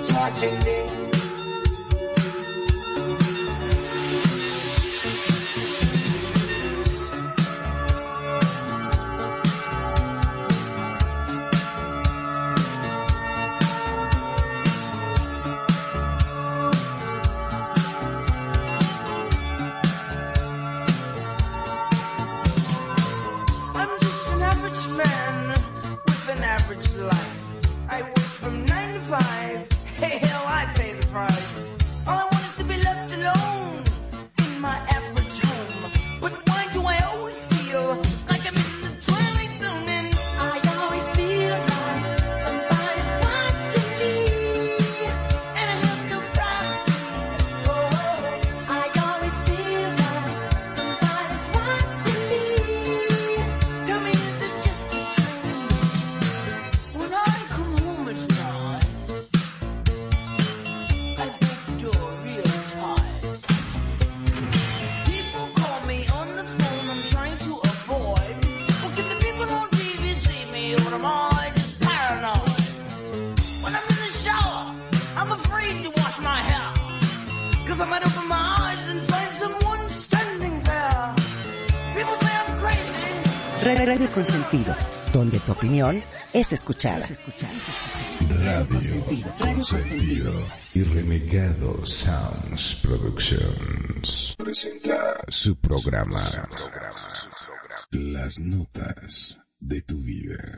擦肩 me. donde tu opinión es escuchada. Radio sentido y Renegado Sounds Productions presenta su programa Las notas de tu vida.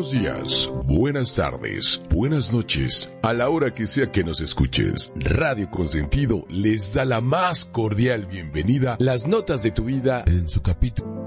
Buenos días, buenas tardes, buenas noches, a la hora que sea que nos escuches. Radio Consentido les da la más cordial bienvenida, las notas de tu vida en su capítulo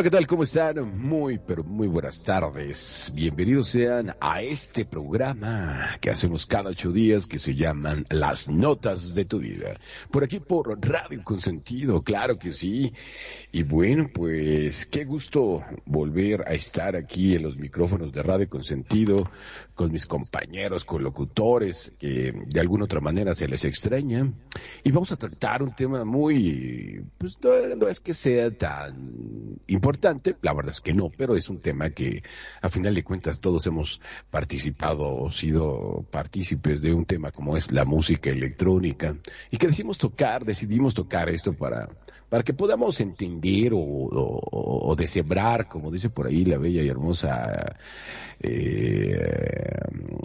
Hola, ¿qué tal? ¿Cómo están? Muy, pero muy buenas tardes. Bienvenidos sean a este programa que hacemos cada ocho días que se llaman Las Notas de tu Vida. Por aquí por Radio Consentido, claro que sí. Y bueno, pues qué gusto volver a estar aquí en los micrófonos de Radio Consentido con mis compañeros, con locutores que de alguna otra manera se les extraña. Y vamos a tratar un tema muy, pues no, no es que sea tan importante, la verdad es que no, pero es un tema que a final de cuentas todos hemos participado o sido partícipes de un tema como es la música electrónica. Y que decidimos tocar, decidimos tocar esto para para que podamos entender o, o, o deshebrar, como dice por ahí la bella y hermosa eh,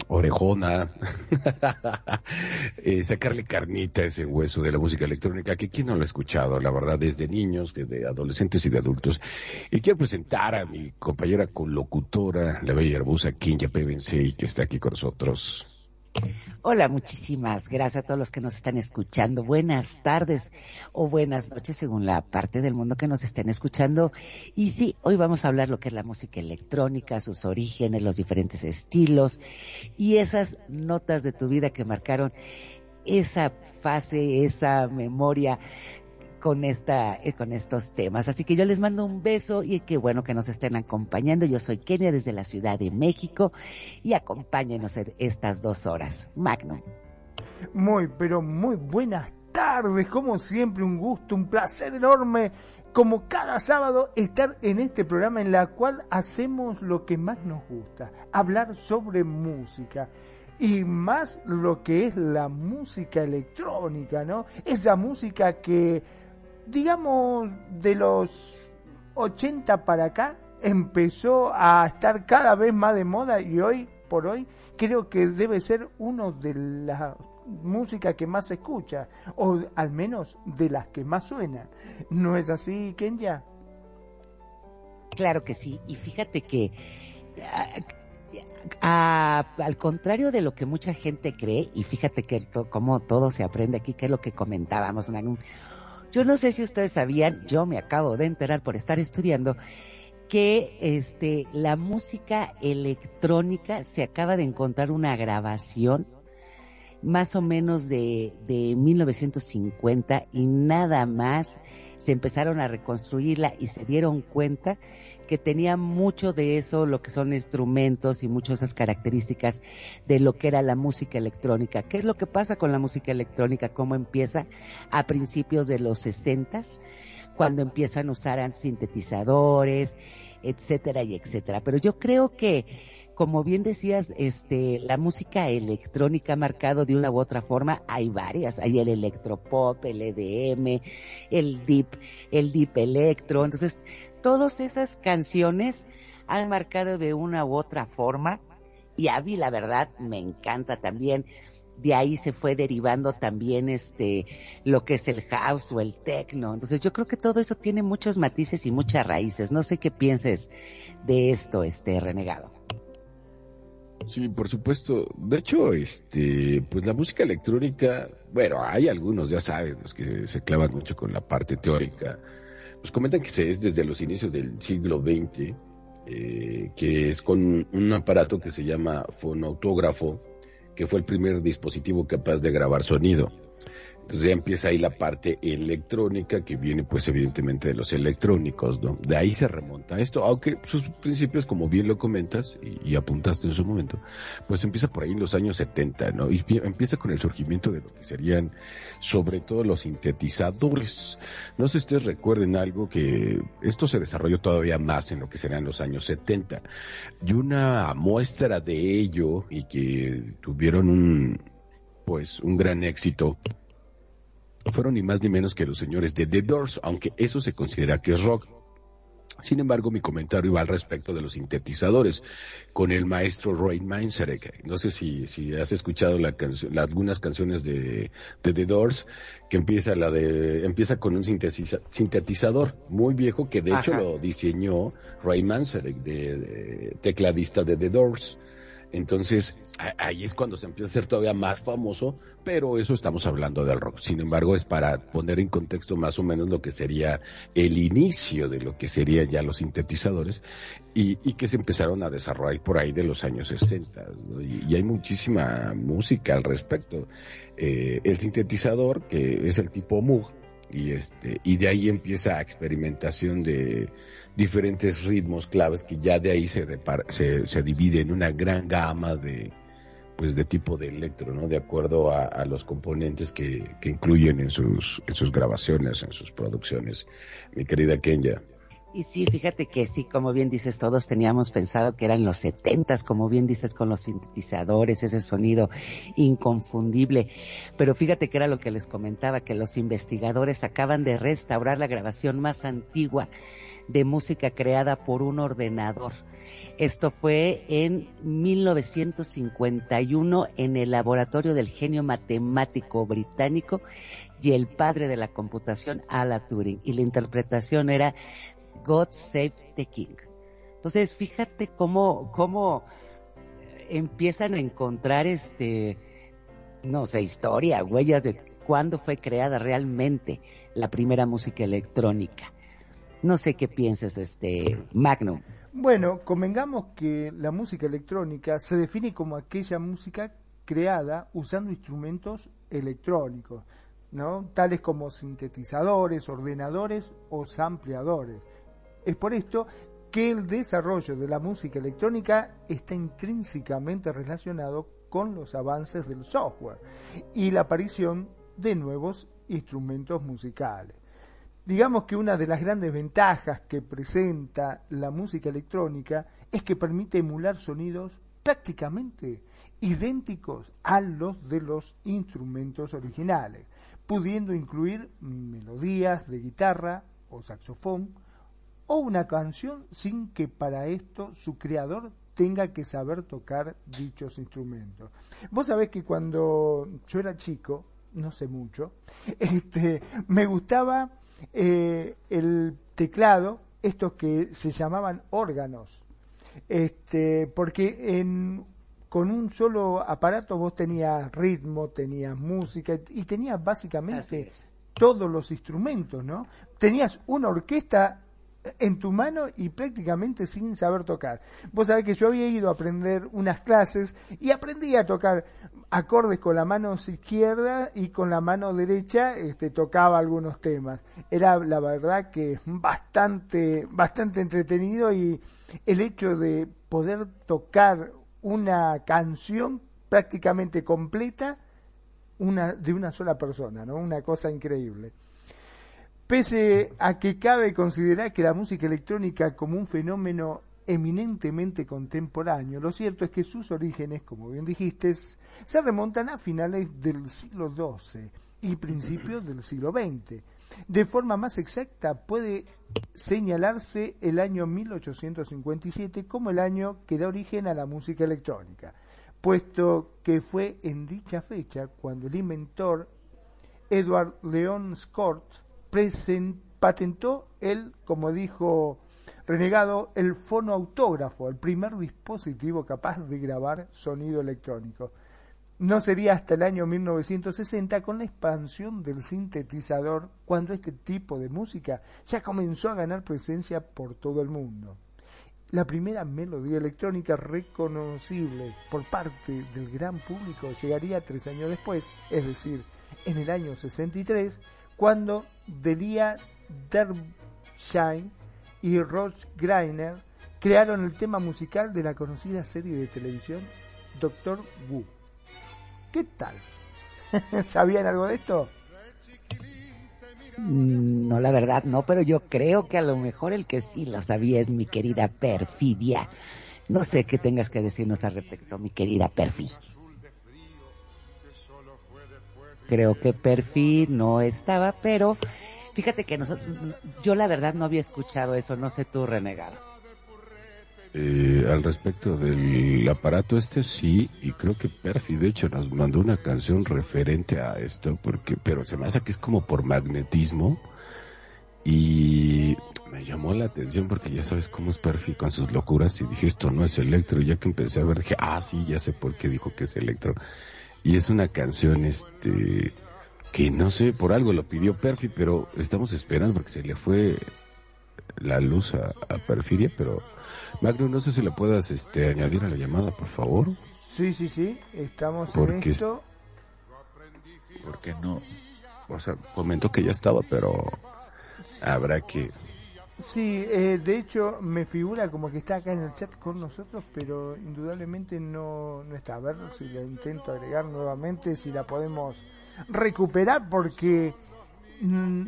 orejona, eh, sacarle carnita a ese hueso de la música electrónica, que quién no lo ha escuchado, la verdad, desde niños, desde adolescentes y de adultos. Y quiero presentar a mi compañera colocutora, la bella y hermosa Kinja y que está aquí con nosotros. Hola, muchísimas gracias a todos los que nos están escuchando. Buenas tardes o buenas noches según la parte del mundo que nos estén escuchando. Y sí, hoy vamos a hablar lo que es la música electrónica, sus orígenes, los diferentes estilos y esas notas de tu vida que marcaron esa fase, esa memoria con esta, eh, con estos temas. Así que yo les mando un beso y qué bueno que nos estén acompañando. Yo soy Kenia desde la Ciudad de México y acompáñenos en estas dos horas. Magno. Muy, pero muy buenas tardes. Como siempre, un gusto, un placer enorme. Como cada sábado, estar en este programa en la cual hacemos lo que más nos gusta, hablar sobre música y más lo que es la música electrónica, ¿no? Esa música que digamos, de los 80 para acá, empezó a estar cada vez más de moda y hoy por hoy creo que debe ser uno de las músicas que más se escucha, o al menos de las que más suenan. ¿No es así, Kenya? Claro que sí, y fíjate que al contrario de lo que mucha gente cree, y fíjate que como todo se aprende aquí, que es lo que comentábamos, yo no sé si ustedes sabían, yo me acabo de enterar por estar estudiando, que este la música electrónica se acaba de encontrar una grabación más o menos de, de 1950 y nada más se empezaron a reconstruirla y se dieron cuenta que tenía mucho de eso, lo que son instrumentos y muchas esas características de lo que era la música electrónica. ¿Qué es lo que pasa con la música electrónica? ¿Cómo empieza? A principios de los sesentas, cuando empiezan a usar sintetizadores, etcétera y etcétera. Pero yo creo que como bien decías, este, la música electrónica ha marcado de una u otra forma, hay varias, hay el electropop, el EDM, el deep, el deep electro, entonces todas esas canciones han marcado de una u otra forma y a mí la verdad me encanta también. De ahí se fue derivando también este lo que es el house o el techno. Entonces yo creo que todo eso tiene muchos matices y muchas raíces. No sé qué pienses de esto, este renegado. Sí, por supuesto. De hecho, este, pues la música electrónica, bueno, hay algunos, ya sabes, los que se clavan mucho con la parte teórica pues comentan que se es desde los inicios del siglo XX, eh, que es con un aparato que se llama fonautógrafo, que fue el primer dispositivo capaz de grabar sonido. Entonces ya empieza ahí la parte electrónica que viene pues evidentemente de los electrónicos, ¿no? De ahí se remonta esto, aunque sus principios, como bien lo comentas y, apuntaste en su momento, pues empieza por ahí en los años 70, ¿no? Y empieza con el surgimiento de lo que serían sobre todo los sintetizadores. No sé si ustedes recuerden algo que esto se desarrolló todavía más en lo que serían los años 70. Y una muestra de ello y que tuvieron un pues un gran éxito fueron ni más ni menos que los señores de The Doors, aunque eso se considera que es rock. Sin embargo, mi comentario va al respecto de los sintetizadores con el maestro Roy Manzarek. No sé si, si has escuchado la algunas canciones de, The Doors que empieza la de empieza con un sintetizador muy viejo que de hecho lo diseñó Roy Manzarek, de, tecladista de The Doors. Entonces, ahí es cuando se empieza a ser todavía más famoso, pero eso estamos hablando del rock. Sin embargo, es para poner en contexto más o menos lo que sería el inicio de lo que serían ya los sintetizadores y, que se empezaron a desarrollar por ahí de los años 60. Y, hay muchísima música al respecto. Eh, el sintetizador, que es el tipo Moog, y este y de ahí empieza experimentación de diferentes ritmos claves que ya de ahí se, se, se, divide en una gran gama de pues de tipo de electro, ¿no? De acuerdo a, los componentes que, que, incluyen en sus, en sus grabaciones, en sus producciones. Mi querida Kenya. Y sí, fíjate que sí, como bien dices, todos teníamos pensado que eran los setentas, como bien dices, con los sintetizadores, ese sonido inconfundible. Pero fíjate que era lo que les comentaba, que los investigadores acaban de restaurar la grabación más antigua de música creada por un ordenador. Esto fue en 1951 en el laboratorio del genio matemático británico y el padre de la computación, Alan Turing. Y la interpretación era God Save the King. Entonces, fíjate cómo, cómo empiezan a encontrar este, no sé, historia, huellas de cuándo fue creada realmente la primera música electrónica. No sé qué piensas, este, Magnum. Bueno, convengamos que la música electrónica se define como aquella música creada usando instrumentos electrónicos, ¿no? tales como sintetizadores, ordenadores o sampleadores. Es por esto que el desarrollo de la música electrónica está intrínsecamente relacionado con los avances del software y la aparición de nuevos instrumentos musicales. Digamos que una de las grandes ventajas que presenta la música electrónica es que permite emular sonidos prácticamente idénticos a los de los instrumentos originales, pudiendo incluir melodías de guitarra o saxofón o una canción sin que para esto su creador tenga que saber tocar dichos instrumentos. Vos sabés que cuando yo era chico, no sé mucho, este, me gustaba eh, el teclado, estos que se llamaban órganos, este, porque en, con un solo aparato vos tenías ritmo, tenías música y tenías básicamente todos los instrumentos, ¿no? Tenías una orquesta en tu mano y prácticamente sin saber tocar. Vos sabés que yo había ido a aprender unas clases y aprendí a tocar acordes con la mano izquierda y con la mano derecha este, tocaba algunos temas. Era la verdad que bastante, bastante entretenido y el hecho de poder tocar una canción prácticamente completa una, de una sola persona, ¿no? Una cosa increíble. Pese a que cabe considerar que la música electrónica como un fenómeno eminentemente contemporáneo, lo cierto es que sus orígenes, como bien dijiste, se remontan a finales del siglo XII y principios del siglo XX. De forma más exacta, puede señalarse el año 1857 como el año que da origen a la música electrónica, puesto que fue en dicha fecha cuando el inventor Edward Leon Scott patentó él, como dijo Renegado, el fonoautógrafo, el primer dispositivo capaz de grabar sonido electrónico. No sería hasta el año 1960 con la expansión del sintetizador cuando este tipo de música ya comenzó a ganar presencia por todo el mundo. La primera melodía electrónica reconocible por parte del gran público llegaría tres años después, es decir, en el año 63, cuando Delia Derbyshire y Roach Greiner crearon el tema musical de la conocida serie de televisión Doctor Who. ¿Qué tal? ¿Sabían algo de esto? Mm, no, la verdad no, pero yo creo que a lo mejor el que sí lo sabía es mi querida Perfidia. No sé qué tengas que decirnos al respecto, mi querida Perfi. Creo que Perfi no estaba, pero fíjate que nosotros, yo la verdad no había escuchado eso, no sé tú, renegado. Eh, al respecto del aparato este sí, y creo que Perfi de hecho nos mandó una canción referente a esto, porque, pero se me hace que es como por magnetismo, y me llamó la atención porque ya sabes cómo es Perfi con sus locuras y dije esto no es electro y ya que empecé a ver dije ah sí ya sé por qué dijo que es electro y es una canción este que no sé por algo lo pidió Perfi pero estamos esperando porque se le fue la luz a, a Perfiria pero Magno no sé si le puedas este añadir a la llamada por favor. Sí sí sí estamos en esto. Porque no o sea comentó que ya estaba pero habrá que... Sí, eh, de hecho me figura como que está acá en el chat con nosotros, pero indudablemente no, no está. A ver si la intento agregar nuevamente, si la podemos recuperar, porque mm,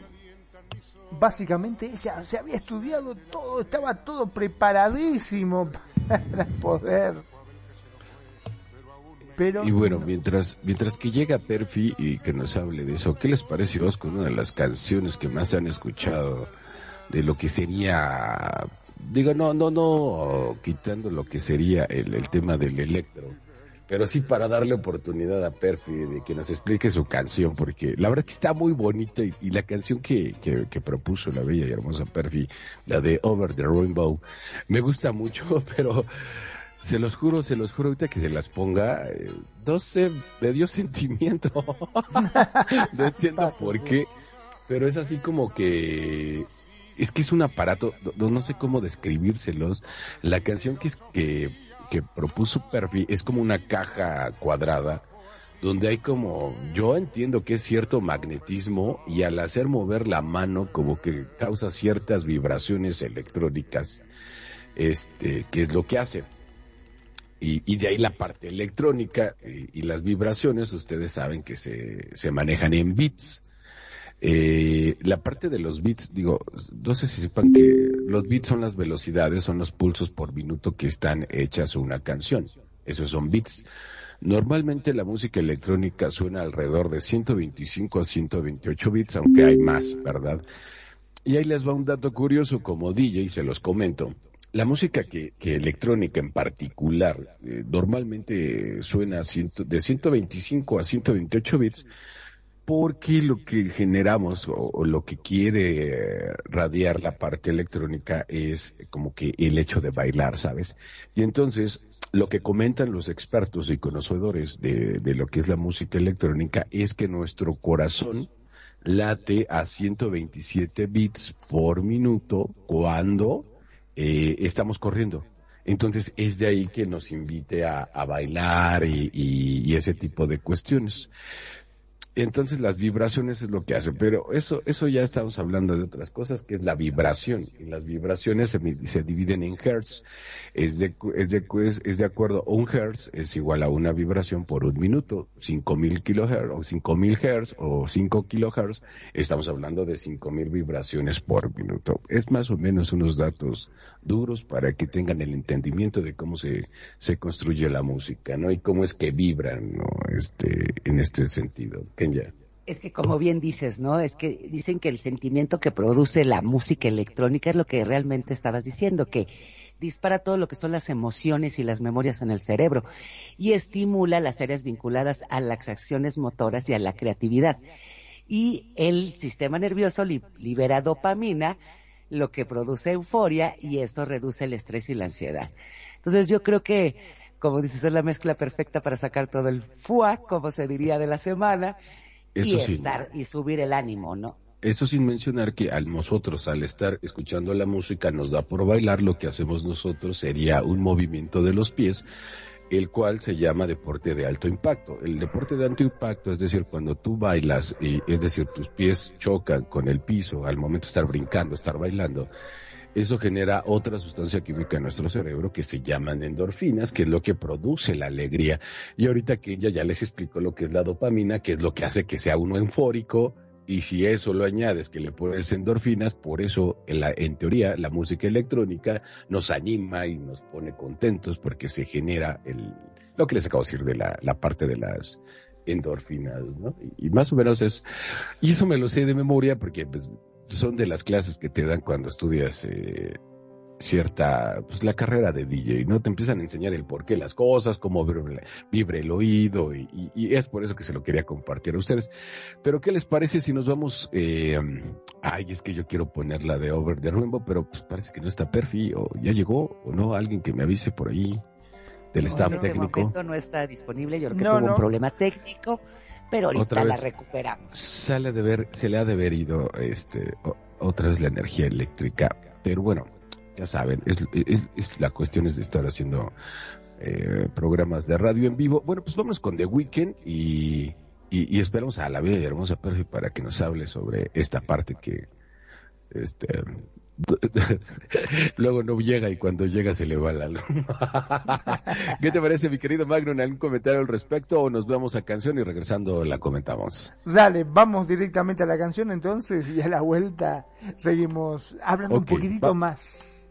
básicamente ella se había estudiado todo, estaba todo preparadísimo para poder. Pero, y bueno, mientras, mientras que llega Perfi y que nos hable de eso, ¿qué les parece Oscar? Una de las canciones que más han escuchado de lo que sería, digo, no, no, no, quitando lo que sería el, el tema del electro, pero sí para darle oportunidad a Perfi de que nos explique su canción, porque la verdad que está muy bonito y, la canción que, que, que, propuso la bella y hermosa Perfi, la de Over the Rainbow, me gusta mucho, pero se los juro, se los juro, ahorita que se las ponga, eh, no sé, me dio sentimiento. no entiendo por qué, pero es así como que es que es un aparato, no, sé cómo describírselos. La canción que es que, que propuso Perfi es como una caja cuadrada donde hay como, yo entiendo que es cierto magnetismo y al hacer mover la mano como que causa ciertas vibraciones electrónicas, este, que es lo que hace. Y, de ahí la parte electrónica y, las vibraciones, ustedes saben que se, se manejan en bits. Eh, la parte de los bits, digo, no sé si sepan que los bits son las velocidades, son los pulsos por minuto que están hechas una canción. Esos son bits. Normalmente la música electrónica suena alrededor de 125 a 128 bits, aunque hay más, ¿verdad? Y ahí les va un dato curioso como DJ, se los comento la música que, que, electrónica en particular eh, normalmente suena de 125 a 128 bits porque lo que generamos o, lo que quiere radiar la parte electrónica es como que el hecho de bailar, ¿sabes? Y entonces lo que comentan los expertos y conocedores de, de lo que es la música electrónica es que nuestro corazón late a 127 bits por minuto cuando eh, estamos corriendo. Entonces es de ahí que nos invite a, bailar y, ese tipo de cuestiones. Entonces las vibraciones es lo que hace, pero eso, eso ya estamos hablando de otras cosas, que es la vibración. Y las vibraciones se, se dividen en hertz. Es de, es de, es de acuerdo, un hertz es igual a una vibración por un minuto. 5000 kilohertz o 5000 hertz o 5 kilohertz, estamos hablando de 5000 vibraciones por minuto. Es más o menos unos datos duros para que tengan el entendimiento de cómo se, se construye la música, ¿no? Y cómo es que vibran, ¿no? Este, en este sentido. Es que como bien dices, ¿no? Es que dicen que el sentimiento que produce la música electrónica es lo que realmente estabas diciendo, que dispara todo lo que son las emociones y las memorias en el cerebro y estimula las áreas vinculadas a las acciones motoras y a la creatividad. Y el sistema nervioso libera dopamina, lo que produce euforia y esto reduce el estrés y la ansiedad. Entonces yo creo que como dices, es la mezcla perfecta para sacar todo el fuá, como se diría, de la semana y estar y subir el ánimo, ¿no? Eso sin mencionar que a nosotros al estar escuchando la música nos da por bailar, lo que hacemos nosotros sería un movimiento de los pies, el cual se llama deporte de alto impacto. El deporte de alto impacto es decir, cuando tú bailas, y, es decir, tus pies chocan con el piso al momento de estar brincando, estar bailando, eso genera otra sustancia química en nuestro cerebro que se llaman endorfinas, que es lo que produce la alegría. Y ahorita que ella ya les explicó lo que es la dopamina, que es lo que hace que sea uno eufórico, y si eso lo añades que le pones endorfinas, por eso en, teoría la música electrónica nos anima y nos pone contentos porque se genera el, lo que les acabo de decir de la, la parte de las endorfinas, ¿no? Y, y, más o menos es, y eso me lo sé de memoria porque pues son de las clases que te dan cuando estudias eh, cierta, pues la carrera de DJ, ¿no? Te empiezan a enseñar el por qué las cosas, cómo vibre el oído y, es por eso que se lo quería compartir a ustedes. Pero ¿qué les parece si nos vamos, eh, ay, es que yo quiero poner la de Over the Rainbow, pero pues parece que no está Perfi o ya llegó o no, alguien que me avise por ahí del staff en este Momento no está disponible, yo creo que tuvo un problema técnico, pero ahorita la recuperamos. Sale de ver, se le ha de haber ido este otra vez la energía eléctrica, pero bueno, ya saben, es, es, la cuestión es de estar haciendo eh, programas de radio en vivo. Bueno, pues vamos con The Weeknd y, y, esperamos a la bella y hermosa Perfi para que nos hable sobre esta parte que este luego no llega y cuando llega se le va la luz. ¿Qué te parece, mi querido Magno? ¿Algún comentario al respecto o nos vemos a canción y regresando la comentamos? Dale, vamos directamente a la canción entonces y a la vuelta seguimos hablando un poquitito más.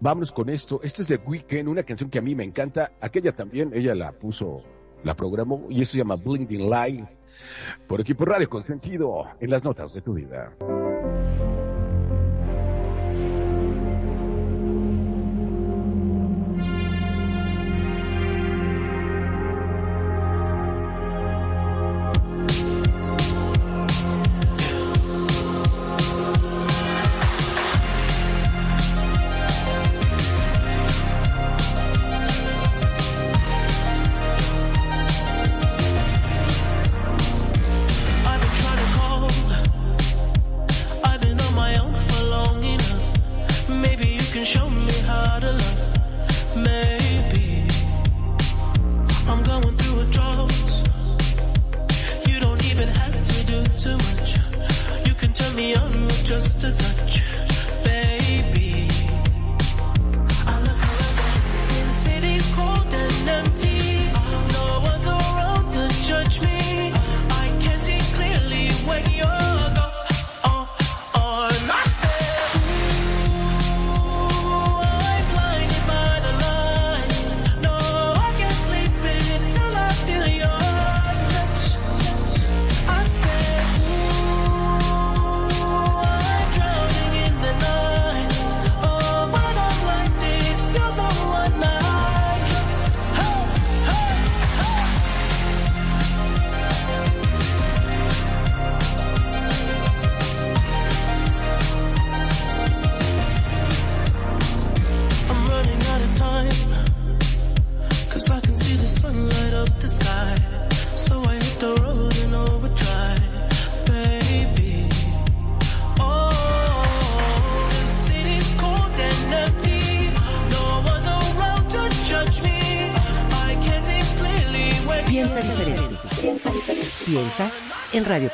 Vámonos con esto. Esto es de Weekend, una canción que a mí me encanta. Aquella también, ella la puso, la programó y eso se llama Blinding Light. Por aquí por Radio Consentido, en las notas de tu vida.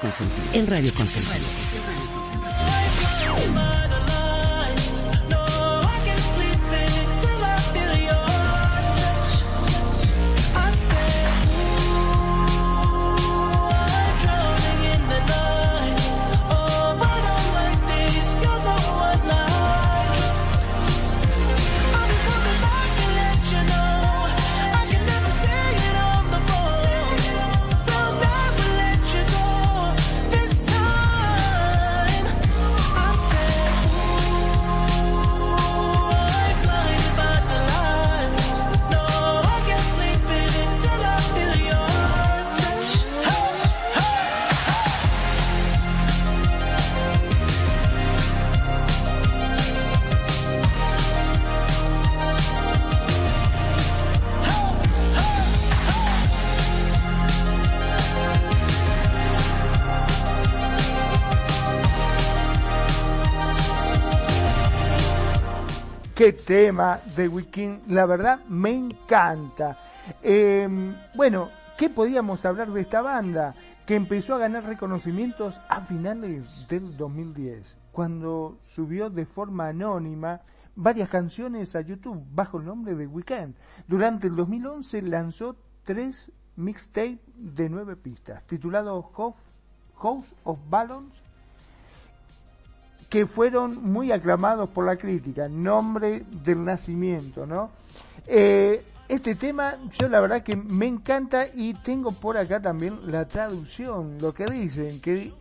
Consentido. En Radio Consentido. Tema de Weekend, la verdad me encanta. Em, bueno, ¿qué podíamos hablar de esta banda? Que empezó a ganar reconocimientos a finales del 2010, cuando subió de forma anónima varias canciones a YouTube bajo el nombre de Weekend. Durante el 2011 lanzó tres mixtapes de nueve pistas, titulados House of Balance que fueron muy aclamados por la crítica, nombre del nacimiento, ¿no? Eh, este tema yo la verdad que me encanta y tengo por acá también la traducción, lo que dicen, que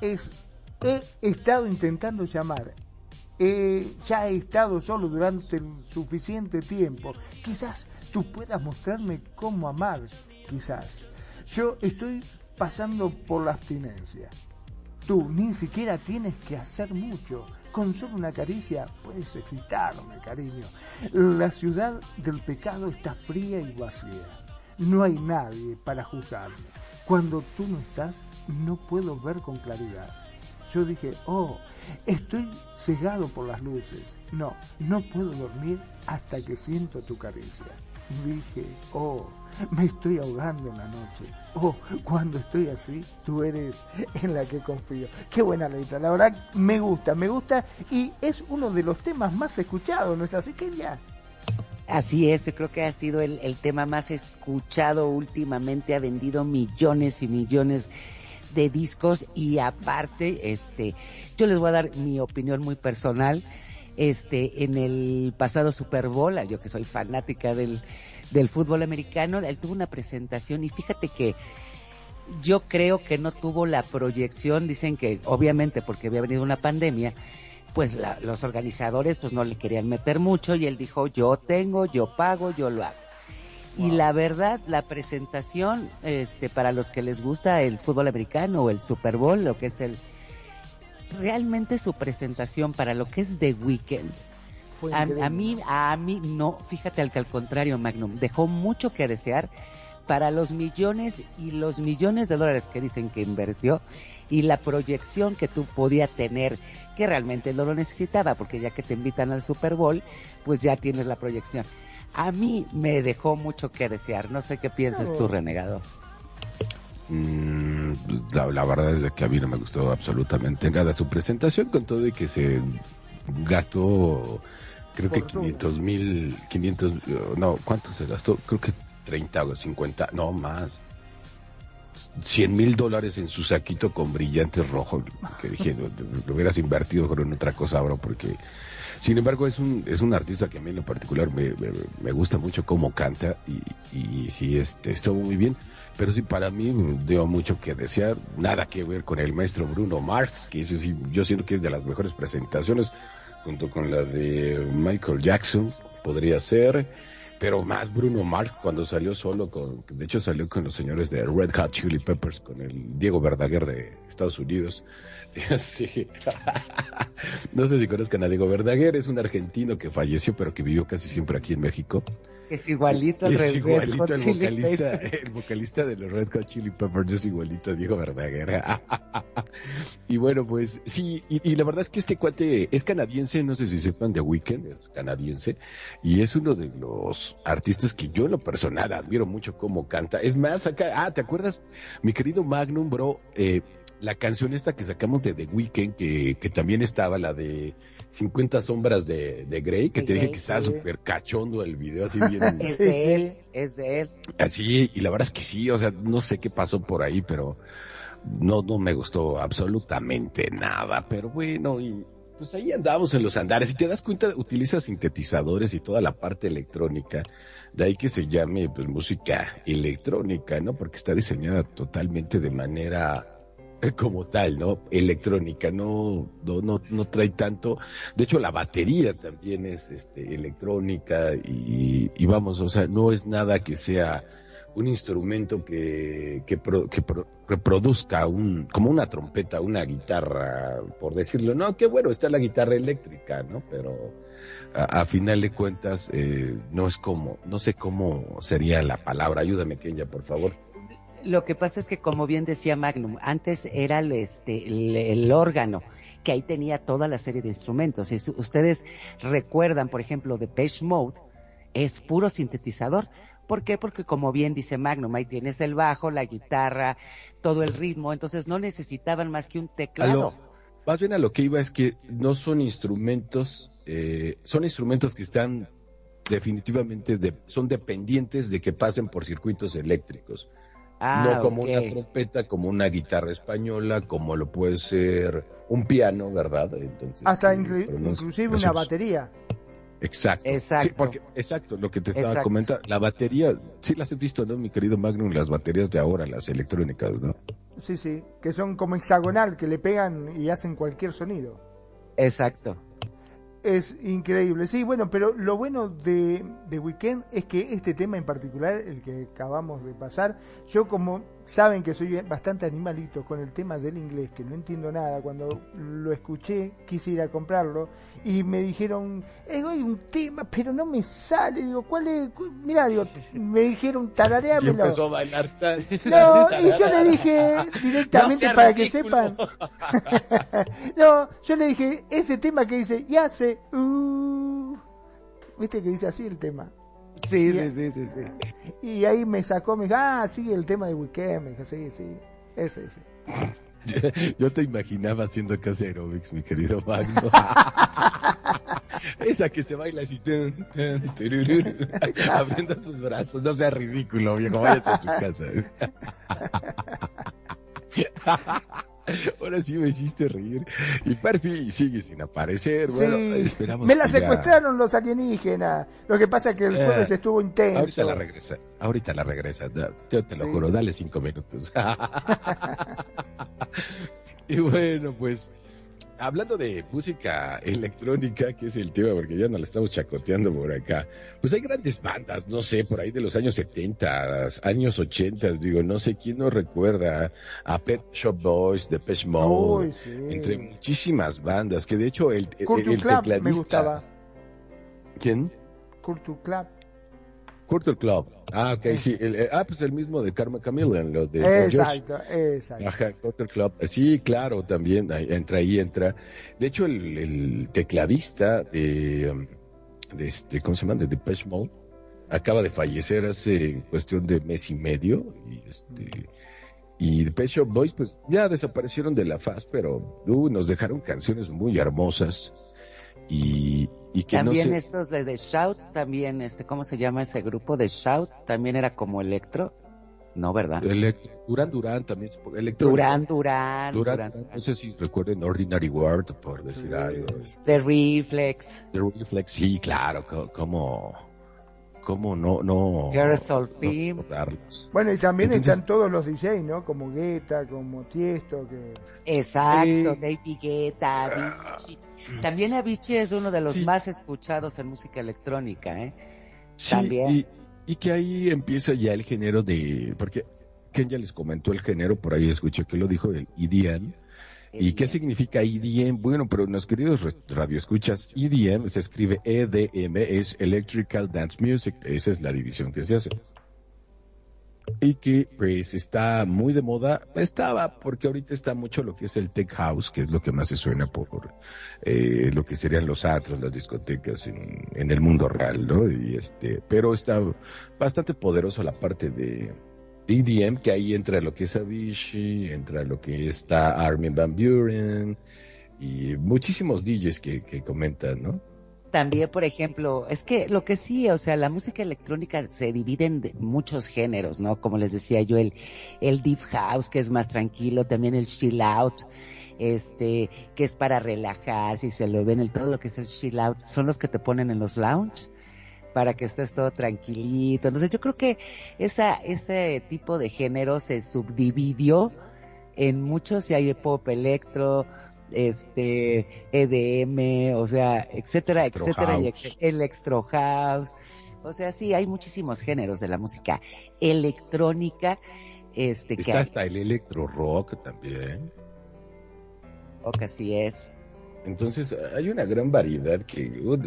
es he estado intentando llamar ya he estado solo durante el suficiente tiempo. Quizás tú puedas mostrarme cómo amar, quizás. Yo estoy pasando por la abstinencia. Tú ni siquiera tienes que hacer mucho. Con solo una caricia puedes excitarme, cariño. La ciudad del pecado está fría y vacía. No hay nadie para juzgarme. Cuando tú no estás, no puedo ver con claridad. Yo dije, oh, estoy cegado por las luces. No, no puedo dormir hasta que siento tu caricia. Dije, oh, me estoy ahogando en la noche. Oh, cuando estoy así, tú eres en la que confío. Qué buena letra, la verdad me gusta, me gusta y es uno de los temas más escuchados, ¿no es así, ya? Así es, creo que ha sido el, el tema más escuchado últimamente, ha vendido millones y millones de discos y aparte, este, yo les voy a dar mi opinión muy personal. Este, en el pasado Super Bowl, yo que soy fanática del, del fútbol americano, él tuvo una presentación y fíjate que yo creo que no tuvo la proyección, dicen que obviamente porque había venido una pandemia, pues la, los organizadores pues no le querían meter mucho y él dijo yo tengo, yo pago, yo lo hago. Y la verdad, la presentación, este, para los que les gusta el fútbol americano o el Super Bowl, lo que es el, realmente su presentación para lo que es The Weeknd, a, a, mí, a mí no, fíjate al que al contrario, Magnum, dejó mucho que desear para los millones y los millones de dólares que dicen que invirtió y la proyección que tú podía tener, que realmente no lo necesitaba, porque ya que te invitan al Super Bowl, pues ya tienes la proyección a mí me dejó mucho que desear. No sé qué piensas tú, renegado. Mm, la, verdad es que a mí no me gustó absolutamente nada su presentación, con todo y que se gastó, creo que 500 mil, 500, no, ¿cuánto se gastó? Creo que 30 o 50, no más. 100 mil dólares en su saquito con brillantes rojos, que dije, lo, hubieras invertido en otra cosa, bro, porque sin embargo, es un, es un artista que a mí en lo particular me, me, gusta mucho cómo canta y, y sí, este, estuvo muy bien. Pero sí, para mí dio mucho que desear. Nada que ver con el maestro Bruno Marx, que sí, yo siento que es de las mejores presentaciones, junto con la de Michael Jackson, podría ser. Pero más Bruno Mars cuando salió solo con, de hecho salió con los señores de Red Hot Chili Peppers, con el Diego Verdaguer de Estados Unidos. Sí. no sé si conozcan a Diego Verdaguer, es un argentino que falleció pero que vivió casi siempre aquí en México. Es igualito al Es igualito el vocalista, el vocalista de los Red Hot Chili Peppers, es igualito a Diego Verdaguer. y bueno, pues sí, y, la verdad es que este cuate es canadiense, no sé si sepan de Weekend, es canadiense, y es uno de los artistas que yo en lo personal admiro mucho cómo canta. Es más, acá, ah, ¿te acuerdas? Mi querido Magnum, bro, eh, la canción esta que sacamos de The Weeknd, que, que también estaba la de 50 sombras de, de Grey, que te dije que estaba súper cachondo el video, así bien. es de él, es de él. Así, y la verdad es que sí, o sea, no sé qué pasó por ahí, pero no, no me gustó absolutamente nada, pero bueno, y pues ahí andamos en los andares. Si te das cuenta, utiliza sintetizadores y toda la parte electrónica. De ahí que se llame pues música electrónica, ¿no? Porque está diseñada totalmente de manera como tal, ¿no? Electrónica, no, no, no, no trae tanto. De hecho, la batería también es este, electrónica y, y vamos, o sea, no es nada que sea un instrumento que, que, que reproduzca un, como una trompeta, una guitarra, por decirlo. No, qué bueno, está la guitarra eléctrica, ¿no? Pero a, final de cuentas, eh, no es como, no sé cómo sería la palabra. Ayúdame, Kenya, por favor. Lo que pasa es que, como bien decía Magnum, antes era el, este, el, órgano, que ahí tenía toda la serie de instrumentos. Si ustedes recuerdan, por ejemplo, de Page Mode, es puro sintetizador. ¿Por qué? Porque como bien dice Magnum, ahí tienes el bajo, la guitarra, todo el ritmo, entonces no necesitaban más que un teclado. más bien a lo que iba es que no son instrumentos, eh, son instrumentos que están definitivamente, son dependientes de que pasen por circuitos eléctricos. Ah, no como una trompeta, como una guitarra española, como lo puede ser un piano, ¿verdad? Entonces, Hasta inclusive una batería. Exacto. Exacto. porque, exacto, lo que te estaba comentando, la batería, sí las he visto, ¿no, mi querido Magnum? Las baterías de ahora, las electrónicas, ¿no? Sí, sí, que son como hexagonal, que le pegan y hacen cualquier sonido. Exacto. Es increíble, sí, bueno, pero lo bueno de, de Weekend es que este tema en particular, el que acabamos de pasar, yo como saben que soy bastante animalito con el tema del inglés, que no entiendo nada, cuando lo escuché quise ir a comprarlo y me dijeron, eh, hay un tema, pero no me sale, digo, ¿cuál es? Mira, digo, me dijeron, tarareámelo. Y empezó a bailar. No, y yo le dije directamente No para que sepan. no, yo le dije, ese tema que dice, ya sé, uh, viste que dice así el tema. Sí, sí, sí, sí, sí. Y ahí me sacó, me dijo, ah, sí, el tema de Weekend, me dijo, sí, sí, ese, ese. Yo te imaginaba haciendo casi aerobics, mi querido Magno. Esa que se baila así, tun, tun, turururu, abriendo sus brazos. No sea ridículo, viejo, váyase a su casa. Ahora sí me hiciste reír. Y Perfi sigue sin aparecer. Bueno, esperamos me la ya- secuestraron los alienígenas. Lo que pasa es que el Eh, jueves estuvo intenso. Ahorita la regresas, ahorita la regresas, da- yo te lo Sí. juro, dale cinco minutos. y bueno, pues, hablando de música electrónica, que es el tema, porque ya no la estamos chacoteando por acá, pues hay grandes bandas, no sé, por ahí de los años 70, años 80, digo, no sé quién nos recuerda a Pet Shop Boys, Depeche Mode, Uy, sí. entre muchísimas bandas, que de hecho el, el, el tecladista... me gustaba. ¿Quién? Kurt Club. Culture Club. Ah, ok, sí. El- eh, ah, pues el mismo de Karma Chameleon, lo de George. Exacto, exacto. Ajá, Culture Club. Eh, Sí, claro, también ahí entra ahí, entra. De hecho, el, el tecladista de, um, de este, ¿cómo se llama? De Depeche Mode, acaba de fallecer hace cuestión de mes y medio. Y este, y Depeche Boys, pues ya desaparecieron de la faz, pero uh, nos dejaron canciones muy hermosas. Y, y que También no sé. estos de The Shout, también, este, ¿cómo se llama ese grupo? The Shout, también era como electro. No, ¿verdad? Elect- Durán Durán también. se- electrónica. Durán, Durán, Durán, Durán, Durán, no sé si recuerden Ordinary Word, por decir algo. The Reflex, The Reflex, sí, claro, co- como, como no, no. No. Bueno, y también Entonces- están todos los DJs, ¿no? Como Guetta, como Tiesto, que... exacto, Sí. David Guetta, Avicii. También Avicii es uno de los Sí. más escuchados en música electrónica, ¿eh? Sí, También. Y, y que ahí empieza ya el género de, porque Ken ya les comentó el género, por ahí escuché que lo dijo, el EDM. ¿Y qué significa EDM? Bueno, pero los queridos radioescuchas, EDM se escribe EDM, es Electrical Dance Music, esa es la división que se hace. Y que pues está muy de moda, estaba, porque ahorita está mucho lo que es el tech house, que es lo que más se suena por eh, lo que serían los atros, las discotecas en, el mundo real, ¿no? Y este, pero está bastante poderoso la parte de EDM, que ahí entra lo que es Avicii, entra lo que está Armin Van Buren y muchísimos DJs que, que comentan, ¿no? También, por ejemplo, es que lo que sí, o sea, la música electrónica se divide en muchos géneros, ¿no? Como les decía yo, el, el deep house, que es más tranquilo, también el chill out, este, que es para relajarse y se lo ven, el, todo lo que es el chill out, son los que te ponen en los lounge para que estés todo tranquilito. Entonces yo creo que esa, ese tipo de género se subdividió en muchos, y hay pop electro, este EDM, o sea, etcétera, Electro etcétera, y ex- electro house. O sea, sí, hay muchísimos géneros de la música electrónica, este, que, Está hasta el electro rock también. o que así es. Entonces hay una gran variedad que uh,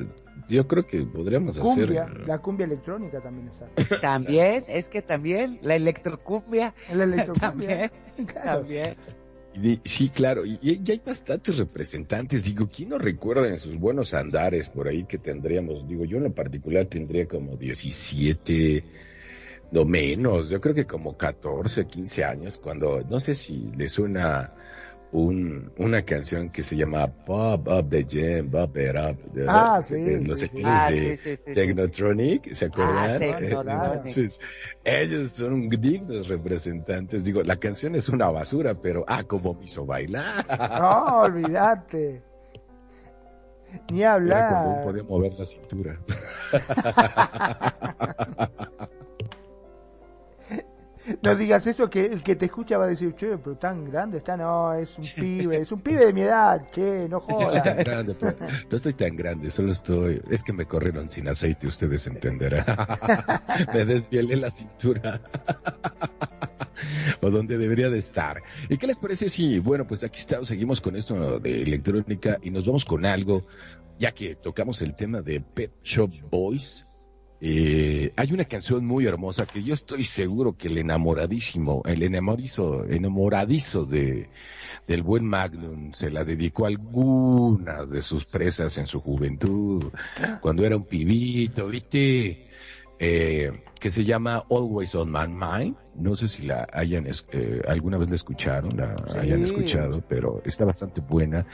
yo creo que podríamos hacer. La cumbia electrónica también está. También, es que también, la electrocumbia, La electrocumbia. también, Claro. también. Sí, claro, y, y hay bastantes representantes. Digo, ¿quién no recuerda en sus buenos andares por ahí que tendríamos? Digo, yo en lo particular tendría como 17, no menos, yo creo que como 14, 15 años, cuando, no sé si le suena un, una canción que se llama Pop Up the Jam, Pop It Up. de- Ah, de- sí, de sí, los sí. equipos Ah, de sí, sí, sí, sí. Technotronic, ¿se acuerdan? Ah, Eh, Technotronic. Entonces, ellos son dignos representantes. Digo, la canción es una basura, pero ah, como me hizo bailar. No, olvídate. Ni Era cuando hablar. podía mover la cintura. no digas eso que el que te escucha va a decir, che, pero tan grande está, no, es un pibe, es un pibe de mi edad, che, no jodas. no estoy tan grande, solo estoy, es que me corrieron sin aceite, ustedes entenderán. me desvielé la cintura. o donde debería de estar. ¿Y qué les parece si, bueno, pues aquí estamos, seguimos con esto de electrónica y nos vamos con algo, ya que tocamos el tema de Pet Shop Boys? Eh, hay una canción muy hermosa que yo estoy seguro que el enamoradísimo, el enamorizo, enamoradizo de, del buen Magnum se la dedicó a algunas de sus presas en su juventud, cuando era un pibito, ¿viste? Eh, que se llama Always on My Mind. No sé si la hayan, eh, alguna vez la escucharon, la hayan escuchado, pero está bastante buena.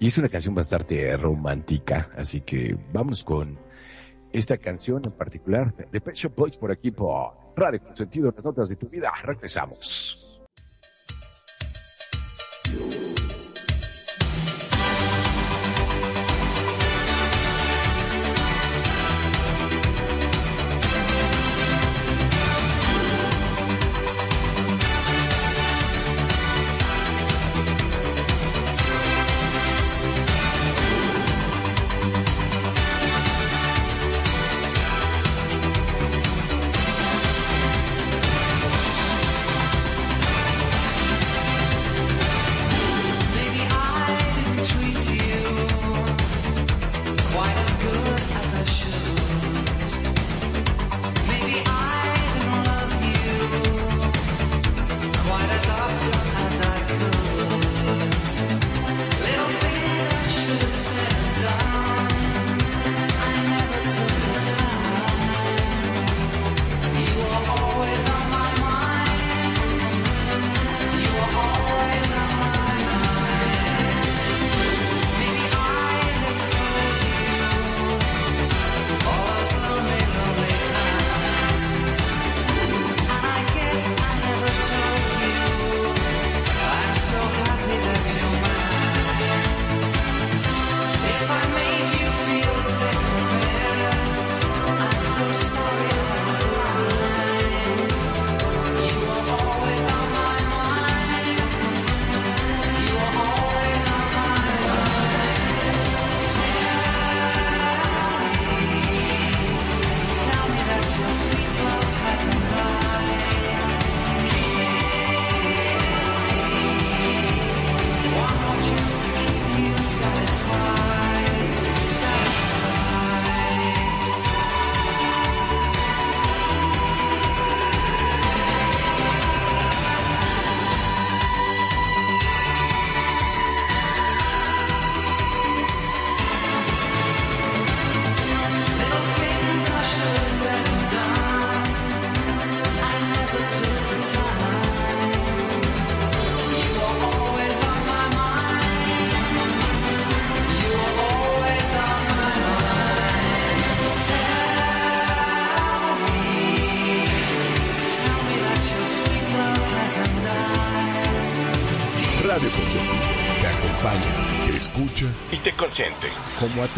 Y es una canción bastante romántica, así que vamos con esta canción en particular de Pet Boys por aquí por Radio Sentido, las notas de tu vida. Regresamos.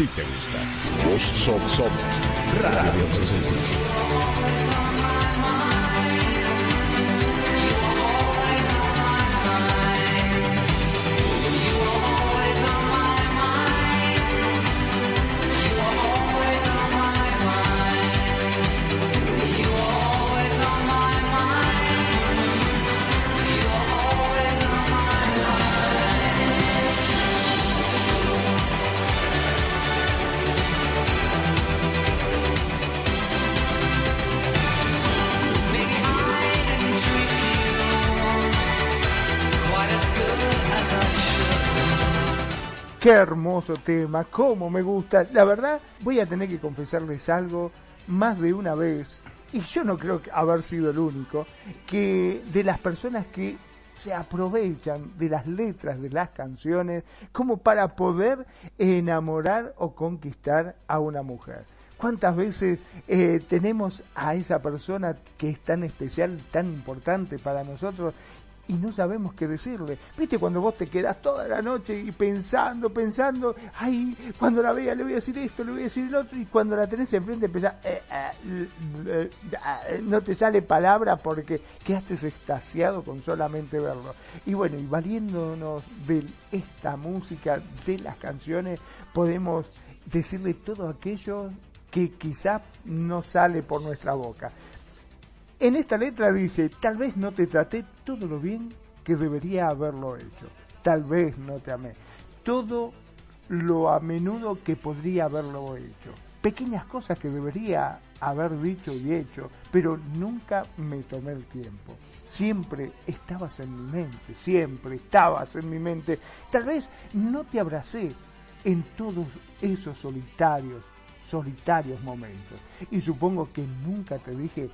Ti te gusta. Somos Qué hermoso tema, cómo me gusta. La verdad, voy a tener que confesarles algo más de una vez, y yo no creo haber sido el único, que de las personas que se aprovechan de las letras de las canciones como para poder enamorar o conquistar a una mujer. ¿Cuántas veces eh, tenemos a esa persona que es tan especial, tan importante para nosotros y no sabemos qué decirle. ¿Viste cuando vos te quedás toda la noche y pensando, pensando, ay, cuando la vea le voy a decir esto, le voy a decir el otro, y cuando la tenés enfrente empezás, eh, eh, eh, no te sale palabra porque quedaste extasiado con solamente verlo. Y bueno, y valiéndonos de esta música, de las canciones, podemos decirle todo aquello que quizá no sale por nuestra boca. En esta letra dice, tal vez no te traté todo lo bien que debería haberlo hecho. Tal vez no te amé. Todo lo a menudo que podría haberlo hecho. Pequeñas cosas que debería haber dicho y hecho, pero nunca me tomé el tiempo. Siempre estabas en mi mente, siempre estabas en mi mente. Tal vez no te abracé en todos esos solitarios, solitarios momentos. Y supongo que nunca te dije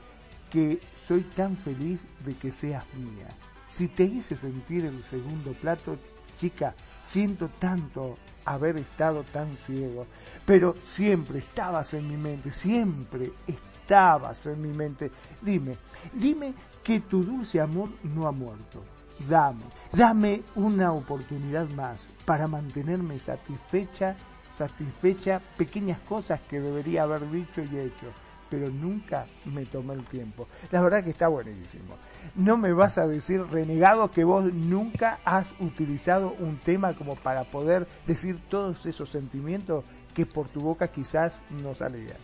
que soy tan feliz de que seas mía. Si te hice sentir el segundo plato, chica, siento tanto haber estado tan ciego, pero siempre estabas en mi mente, siempre estabas en mi mente. Dime, dime que tu dulce amor no ha muerto. Dame, dame una oportunidad más para mantenerme satisfecha, satisfecha pequeñas cosas que debería haber dicho y hecho pero nunca me tomé el tiempo. La verdad que está buenísimo. No me vas a decir, renegado, que vos nunca has utilizado un tema como para poder decir todos esos sentimientos que por tu boca quizás no salían.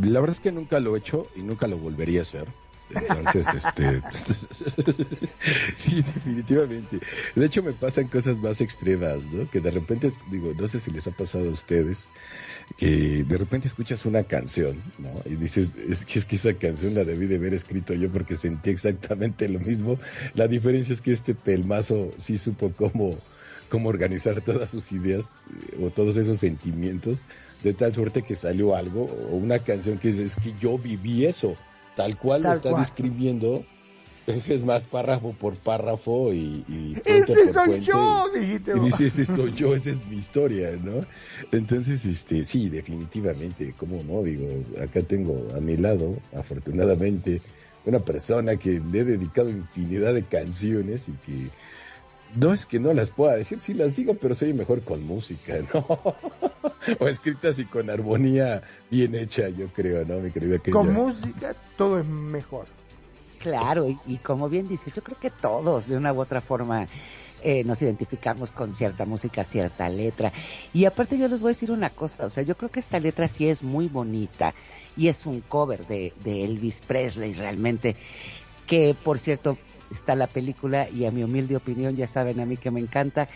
La verdad es que nunca lo he hecho y nunca lo volvería a hacer. Entonces, este, sí, definitivamente. De hecho, me pasan cosas más extremas, ¿no? Que de repente, digo, no sé si les ha pasado a ustedes, que de repente escuchas una canción, ¿no? Y dices, es que, es que esa canción la debí de haber escrito yo porque sentí exactamente lo mismo. La diferencia es que este pelmazo sí supo cómo, cómo organizar todas sus ideas o todos esos sentimientos de tal suerte que salió algo o una canción que es, es que yo viví eso tal cual lo está describiendo. Es más párrafo por párrafo y, y ese soy yo, dijiste. Y dice, ese soy yo, esa es mi historia, ¿no? Entonces, este, sí, definitivamente, ¿cómo no? Digo, acá tengo a mi lado, afortunadamente, una persona que le he dedicado infinidad de canciones y que no es que no las pueda decir, sí las digo, pero soy mejor con música, ¿no? o escritas y con armonía bien hecha, yo creo, ¿no? Mi querida Con música todo es mejor. Claro, y, como bien dices, yo creo que todos de una u otra forma eh, nos identificamos con cierta música, cierta letra. Y aparte yo les voy a decir una cosa, o sea, yo creo que esta letra sí es muy bonita y es un cover de, de Elvis Presley realmente, que por cierto está la película y a mi humilde opinión, ya saben a mí que me encanta,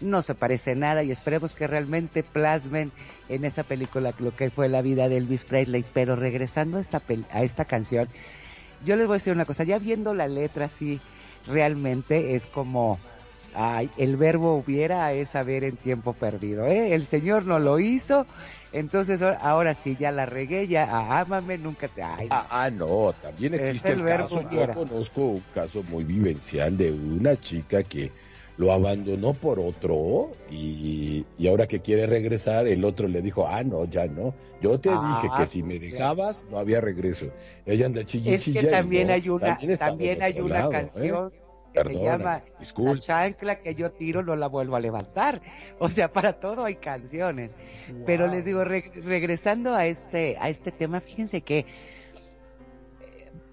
no se parece nada y esperemos que realmente plasmen en esa película lo que fue la vida de Elvis Presley. Pero regresando a esta, a esta canción, yo les voy a decir una cosa, ya viendo la letra así, realmente es como... Ay, el verbo hubiera es saber en tiempo perdido, ¿eh? El Señor no lo hizo, entonces ahora sí, ya la regué, ya ah, ámame, nunca te... Ay, ah, ah, no, también existe el, caso, yo conozco un caso muy vivencial de una chica que lo abandonó por otro y, y ahora que quiere regresar, el otro le dijo, ah, no, ya no, yo te ah, dije que si me pues dejabas, no había regreso. Ella anda chillilla. Es que también hay una, también, hay una ¿eh? Canción se llama La chancla que yo tiro no la vuelvo a levantar. O sea, para todo hay canciones. Pero les digo, regresando a este, a este tema, fíjense que eh,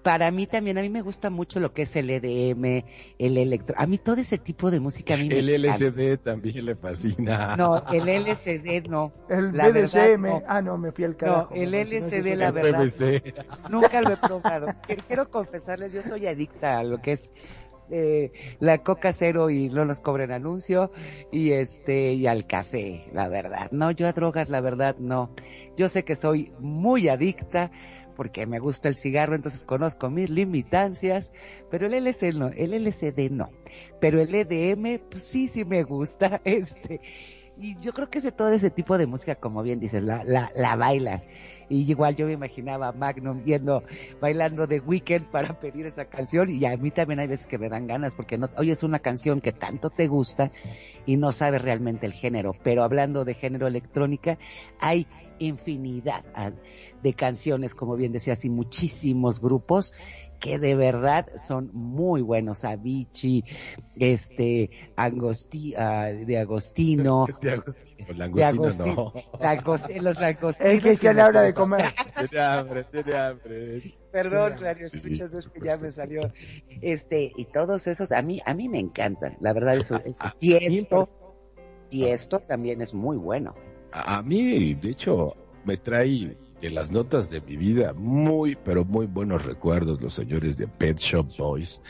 para mí también, a mí me gusta mucho lo que es el EDM, el electro, a mí todo ese tipo de música a mí El LCD también le fascina. No, el LCD no. El BDSM, ah no, me fui al carajo. No, el LCD la verdad, nunca lo he probado. Quiero confesarles, yo soy adicta a lo que es eh, la coca cero y no nos cobren anuncio y este y al café, la verdad. No, yo a drogas, la verdad, no. Yo sé que soy muy adicta porque me gusta el cigarro, entonces conozco mis limitancias, pero el LSD no, el LCD no. Pero el EDM, pues sí, sí me gusta, este. Y yo creo que es de todo ese tipo de música, como bien dices, la, la, la bailas. Y igual yo me imaginaba a Magnum viendo, bailando de Weekend para pedir esa canción y a mí también hay veces que me dan ganas porque no, es una canción que tanto te gusta y no sabes realmente el género. Pero hablando de género electrónica, hay infinidad ah, de canciones, como bien decías, y muchísimos grupos que de verdad son muy buenos. Avicii, este, Angosti, uh, de Agostino. De Agostino, el Agostino no. los langostinos. El que se le habla de comer. tiene hambre, tiene hambre. Perdón, Claudio, sí, escuchas, es que ya me salió. Este, y todos esos, a mí, a mí me encantan. La verdad, eso, es y esto, y esto también es muy bueno. A, a mí, de hecho, me trae en las notas de mi vida muy, pero muy buenos recuerdos los señores de Pet Shop Boys,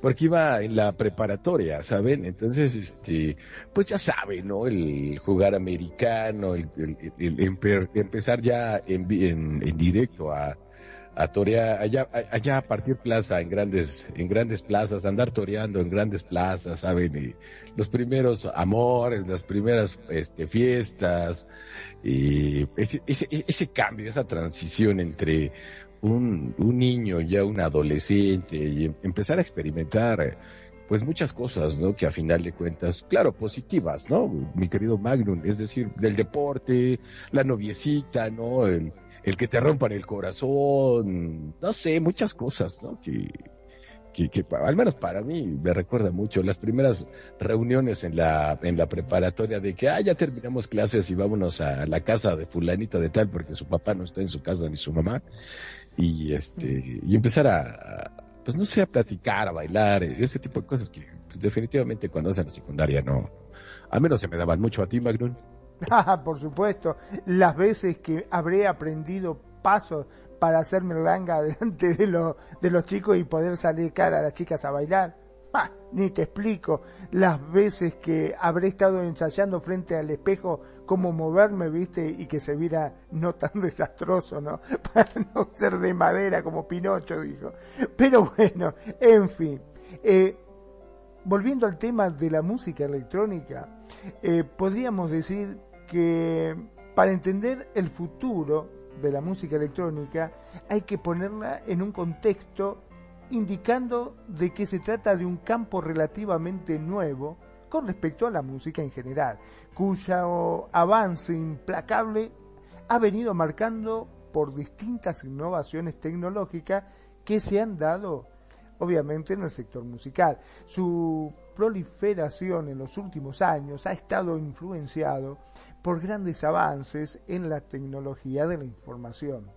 porque iba en la preparatoria, ¿saben? Entonces, este, pues ya saben, ¿no? El jugar americano, el, empezar ya en, en directo a, a torear, allá, allá a partir plaza en grandes, en grandes plazas, andar toreando en grandes plazas, ¿saben? Y los primeros amores, las primeras este, fiestas, y ese, ese, ese cambio, esa transición entre un, un niño ya un adolescente y em, empezar a experimentar pues muchas cosas, ¿no? Que a final de cuentas, claro, positivas, ¿no? Mi querido Magnum, es decir, del deporte, la noviecita, ¿no? El, el que te rompan el corazón, no sé, muchas cosas, ¿no? Que, que, al menos para mí me recuerda mucho las primeras reuniones en la, en la preparatoria de que, ah, ya terminamos clases y vámonos a la casa de fulanito de tal porque su papá no está en su casa ni su mamá y este, y empezar a, pues no sé, a platicar, a bailar, ese tipo de cosas que pues, definitivamente cuando vas en la secundaria no, al menos se me daban mucho a ti, Magnum. Ah, por supuesto, las veces que habré aprendido pasos para hacerme langa delante de, lo, de los chicos y poder salir cara a las chicas a bailar. Ah, ni te explico las veces que habré estado ensayando frente al espejo cómo moverme, viste, y que se viera no tan desastroso, ¿no? Para no ser de madera como Pinocho, dijo. Pero bueno, en fin. Eh, volviendo al tema de la música electrónica, eh, podríamos decir que para entender el futuro de la música electrónica hay que ponerla en un contexto indicando de que se trata de un campo relativamente nuevo con respecto a la música en general, cuyo avance implacable ha venido marcando por distintas innovaciones tecnológicas que se han dado obviamente en el sector musical. Su proliferación en los últimos años ha estado influenciado por grandes avances en la tecnología de la información.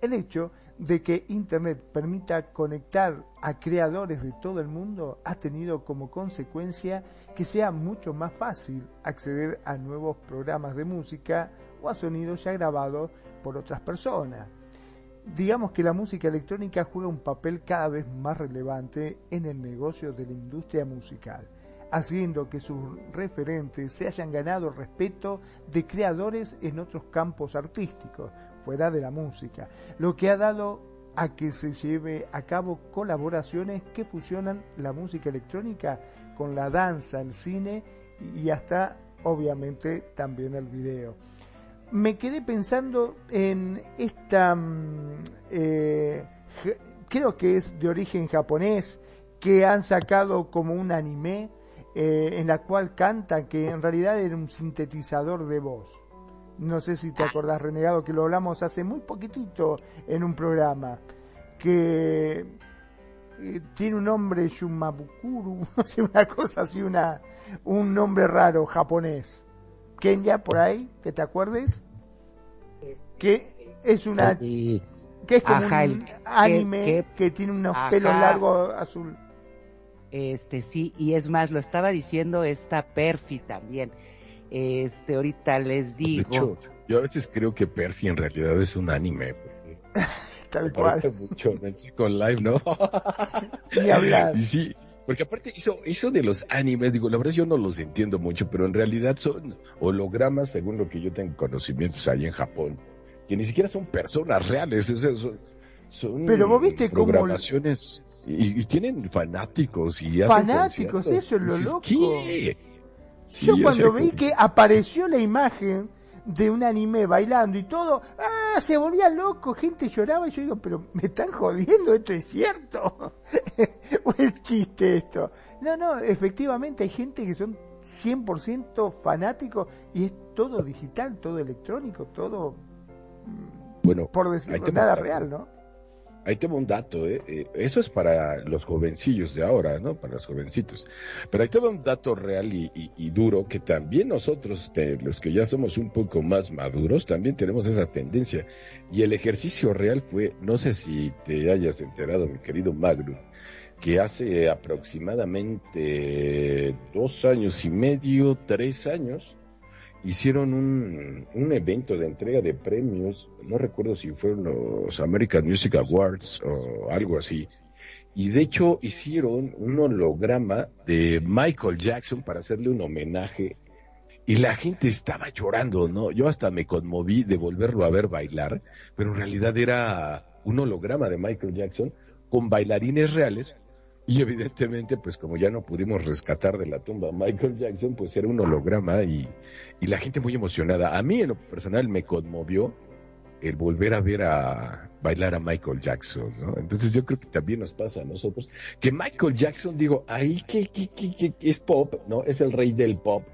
El hecho de que Internet permita conectar a creadores de todo el mundo ha tenido como consecuencia que sea mucho más fácil acceder a nuevos programas de música o a sonidos ya grabados por otras personas. Digamos que la música electrónica juega un papel cada vez más relevante en el negocio de la industria musical haciendo que sus referentes se hayan ganado respeto de creadores en otros campos artísticos, fuera de la música, lo que ha dado a que se lleve a cabo colaboraciones que fusionan la música electrónica con la danza, el cine y hasta obviamente también el video. Me quedé pensando en esta, mm, eh, creo que es de origen japonés, que han sacado como un anime eh, en la cual canta que en realidad era un sintetizador de voz. No sé si te ah. acordás, Renegado, que lo hablamos hace muy poquitito en un programa, que eh, tiene un nombre Shumabukuru, no sé, una cosa así, una, un nombre raro japonés. Kenya, por ahí, que te acuerdes, que es una... que es como un anime que, tiene unos pelos largos azul. Este sí, y es más, lo estaba diciendo esta Perfi también. Este, ahorita les digo. De hecho, yo a veces creo que Perfi en realidad es un anime. Tal cual. mucho con Live, ¿no? Ni hablar. Y sí, porque aparte hizo, eso de los animes, digo, la verdad yo no los entiendo mucho, pero en realidad son hologramas, según lo que yo tengo conocimientos ahí en Japón, que ni siquiera son personas reales, o sea, son, pero vos viste programaciones y, tienen fanáticos y fanáticos eso es lo loco. yo cuando vi que apareció la imagen de un anime bailando y todo ah se volvía loco gente lloraba y yo digo pero me están jodiendo esto es cierto o es chiste esto. No no efectivamente hay gente que son 100% fanáticos y es todo digital todo electrónico todo bueno por decirlo nada real no ahí tengo un dato, ¿eh? ¿eh? eso es para los jovencillos de ahora, ¿no? Para los jovencitos. Pero ahí tengo un dato real y, duro que también nosotros, los que ya somos un poco más maduros, también tenemos esa tendencia. Y el ejercicio real fue, no sé si te hayas enterado, mi querido Magno, que hace aproximadamente dos años y medio, tres años, hicieron un, un, evento de entrega de premios, no recuerdo si fueron los American Music Awards o algo así, y de hecho hicieron un holograma de Michael Jackson para hacerle un homenaje y la gente estaba llorando, ¿no? Yo hasta me conmoví de volverlo a ver bailar, pero en realidad era un holograma de Michael Jackson con bailarines reales y evidentemente, pues como ya no pudimos rescatar de la tumba a Michael Jackson, pues era un holograma y, y la gente muy emocionada. A mí en lo personal me conmovió el volver a ver a bailar a Michael Jackson, ¿no? Entonces yo creo que también nos pasa a nosotros, que Michael Jackson, digo, ahí que, que, que, es pop, ¿no? Es el rey del pop,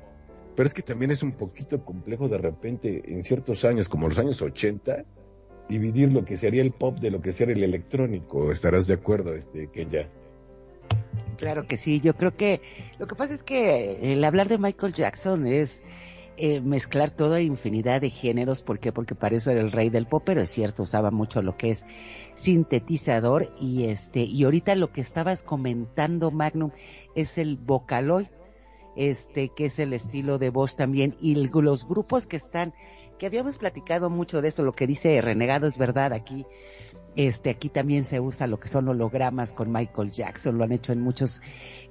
pero es que también es un poquito complejo de repente en ciertos años, como los años 80, dividir lo que sería el pop de lo que sería el electrónico. ¿Estarás de acuerdo, este, ya Claro que sí, yo creo que lo que pasa es que el hablar de Michael Jackson es eh, mezclar toda infinidad de géneros, ¿por qué? Porque para eso era el rey del pop, pero es cierto, usaba mucho lo que es sintetizador y este, y ahorita lo que estabas comentando, Magnum, es el vocaloid, este, que es el estilo de voz también, y los grupos que están, que habíamos platicado mucho de eso, lo que dice Renegado es verdad aquí, este, aquí también se usa lo que son hologramas con Michael Jackson, lo han hecho en muchos,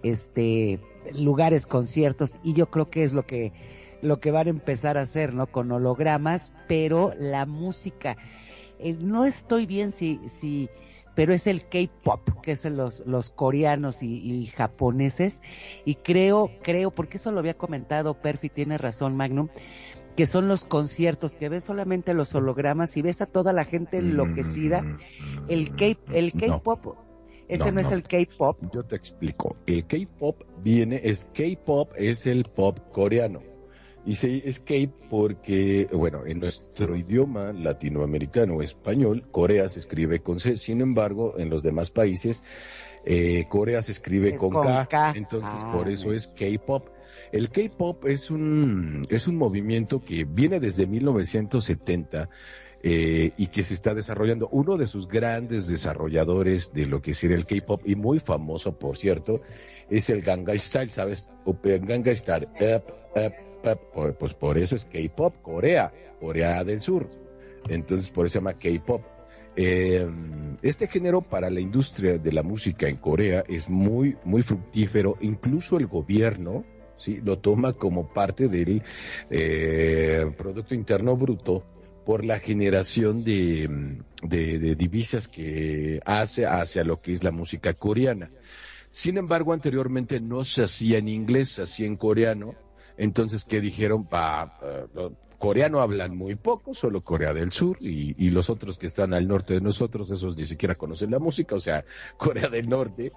este, lugares, conciertos, y yo creo que es lo que, lo que van a empezar a hacer, ¿no? Con hologramas, pero la música, eh, no estoy bien si, si, pero es el K-pop, que es los, los coreanos y, y, japoneses, y creo, creo, porque eso lo había comentado Perfi, tiene razón Magnum, que son los conciertos, que ves solamente los hologramas y ves a toda la gente enloquecida. El K, el K-pop, ese no, es el K-pop. Yo te explico. El K-pop viene, es K-pop, es el pop coreano. Y se es K porque, bueno, en nuestro idioma latinoamericano español, Corea se escribe con C. Sin embargo, en los demás países, eh, Corea se escribe con, K, Entonces, por ah, eso es K-pop. El K-pop es un, es un movimiento que viene desde 1970 eh, y que se está desarrollando. Uno de sus grandes desarrolladores de lo que sería el K-pop y muy famoso, por cierto, es el Gangnam Style, ¿sabes? Gangnam Style. pues por eso es K-pop, Corea, Corea del Sur. Entonces, por eso se llama K-pop. Eh, este género para la industria de la música en Corea es muy, muy fructífero. Incluso el gobierno ¿sí? lo toma como parte del eh, Producto Interno Bruto por la generación de, de, divisas que hace hacia lo que es la música coreana. Sin embargo, anteriormente no se hacía en inglés, se hacía en coreano. Entonces, ¿qué dijeron? Pa, coreano hablan muy poco, solo Corea del Sur y, y, los otros que están al norte de nosotros, esos ni siquiera conocen la música, o sea, Corea del Norte.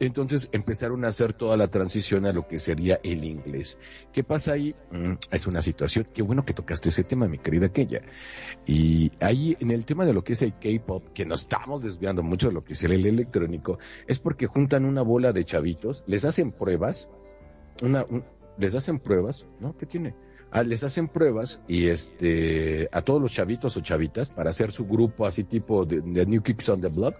Entonces empezaron a hacer toda la transición a lo que sería el inglés. ¿Qué pasa ahí? Mm, es una situación, qué bueno que tocaste ese tema, mi querida Kenya. Y ahí en el tema de lo que es el K-pop, que nos estamos desviando mucho de lo que es el electrónico, es porque juntan una bola de chavitos, les hacen pruebas, una, les hacen pruebas, ¿no? ¿Qué tiene? Ah, les hacen pruebas y este a todos los chavitos o chavitas para hacer su grupo así tipo de, New Kicks on the Block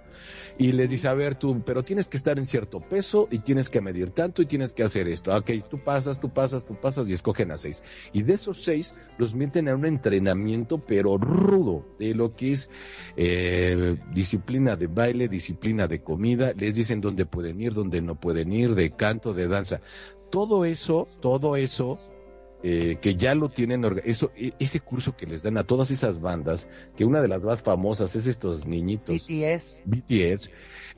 y les dice, a ver tú, pero tienes que estar en cierto peso y tienes que medir tanto y tienes que hacer esto. Ok, tú pasas, tú pasas, tú pasas y escogen a seis. Y de esos seis los meten a un entrenamiento pero rudo de lo que es eh, disciplina de baile, disciplina de comida, les dicen dónde pueden ir, dónde no pueden ir, de canto, de danza. Todo eso, todo eso eh, que ya lo tienen, eso, e, ese curso que les dan a todas esas bandas, que una de las más famosas es estos niñitos. BTS. BTS.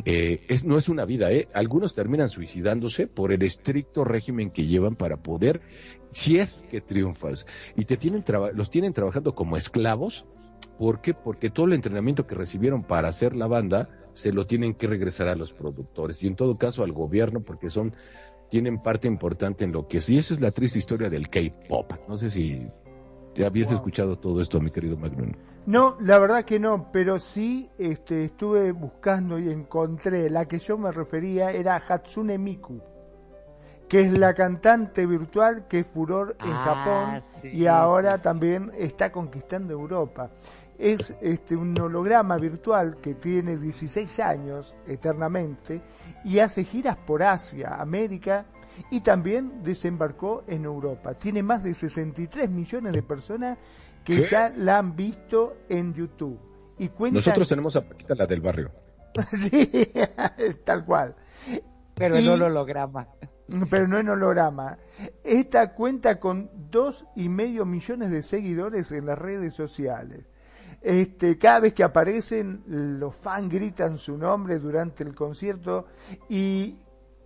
Eh, es, no es una vida, ¿eh? Algunos terminan suicidándose por el estricto régimen que llevan para poder, si es que triunfas, y te tienen los tienen trabajando como esclavos, ¿por qué? Porque todo el entrenamiento que recibieron para hacer la banda, se lo tienen que regresar a los productores, y en todo caso al gobierno, porque son tienen parte importante en lo que sí, esa es la triste historia del K-pop. No sé si ¿Ya habías escuchado todo esto, mi querido Magnum? No, la verdad que no, pero sí este, estuve buscando y encontré, la que yo me refería era Hatsune Miku, que es la cantante virtual que es furor en Ah, Japón sí, y ahora sí, sí. también está conquistando Europa. Es este, un holograma virtual que tiene 16 años eternamente y hace giras por Asia, América y también desembarcó en Europa. Tiene más de 63 millones de personas que ¿Qué? ya la han visto en YouTube. Y cuenta Nosotros tenemos a Paquita, la del barrio. sí, es tal cual. Pero Y- el holograma. Pero no en holograma. Esta cuenta con dos y medio millones de seguidores en las redes sociales. Este, cada vez que aparecen, los fans gritan su nombre durante el concierto y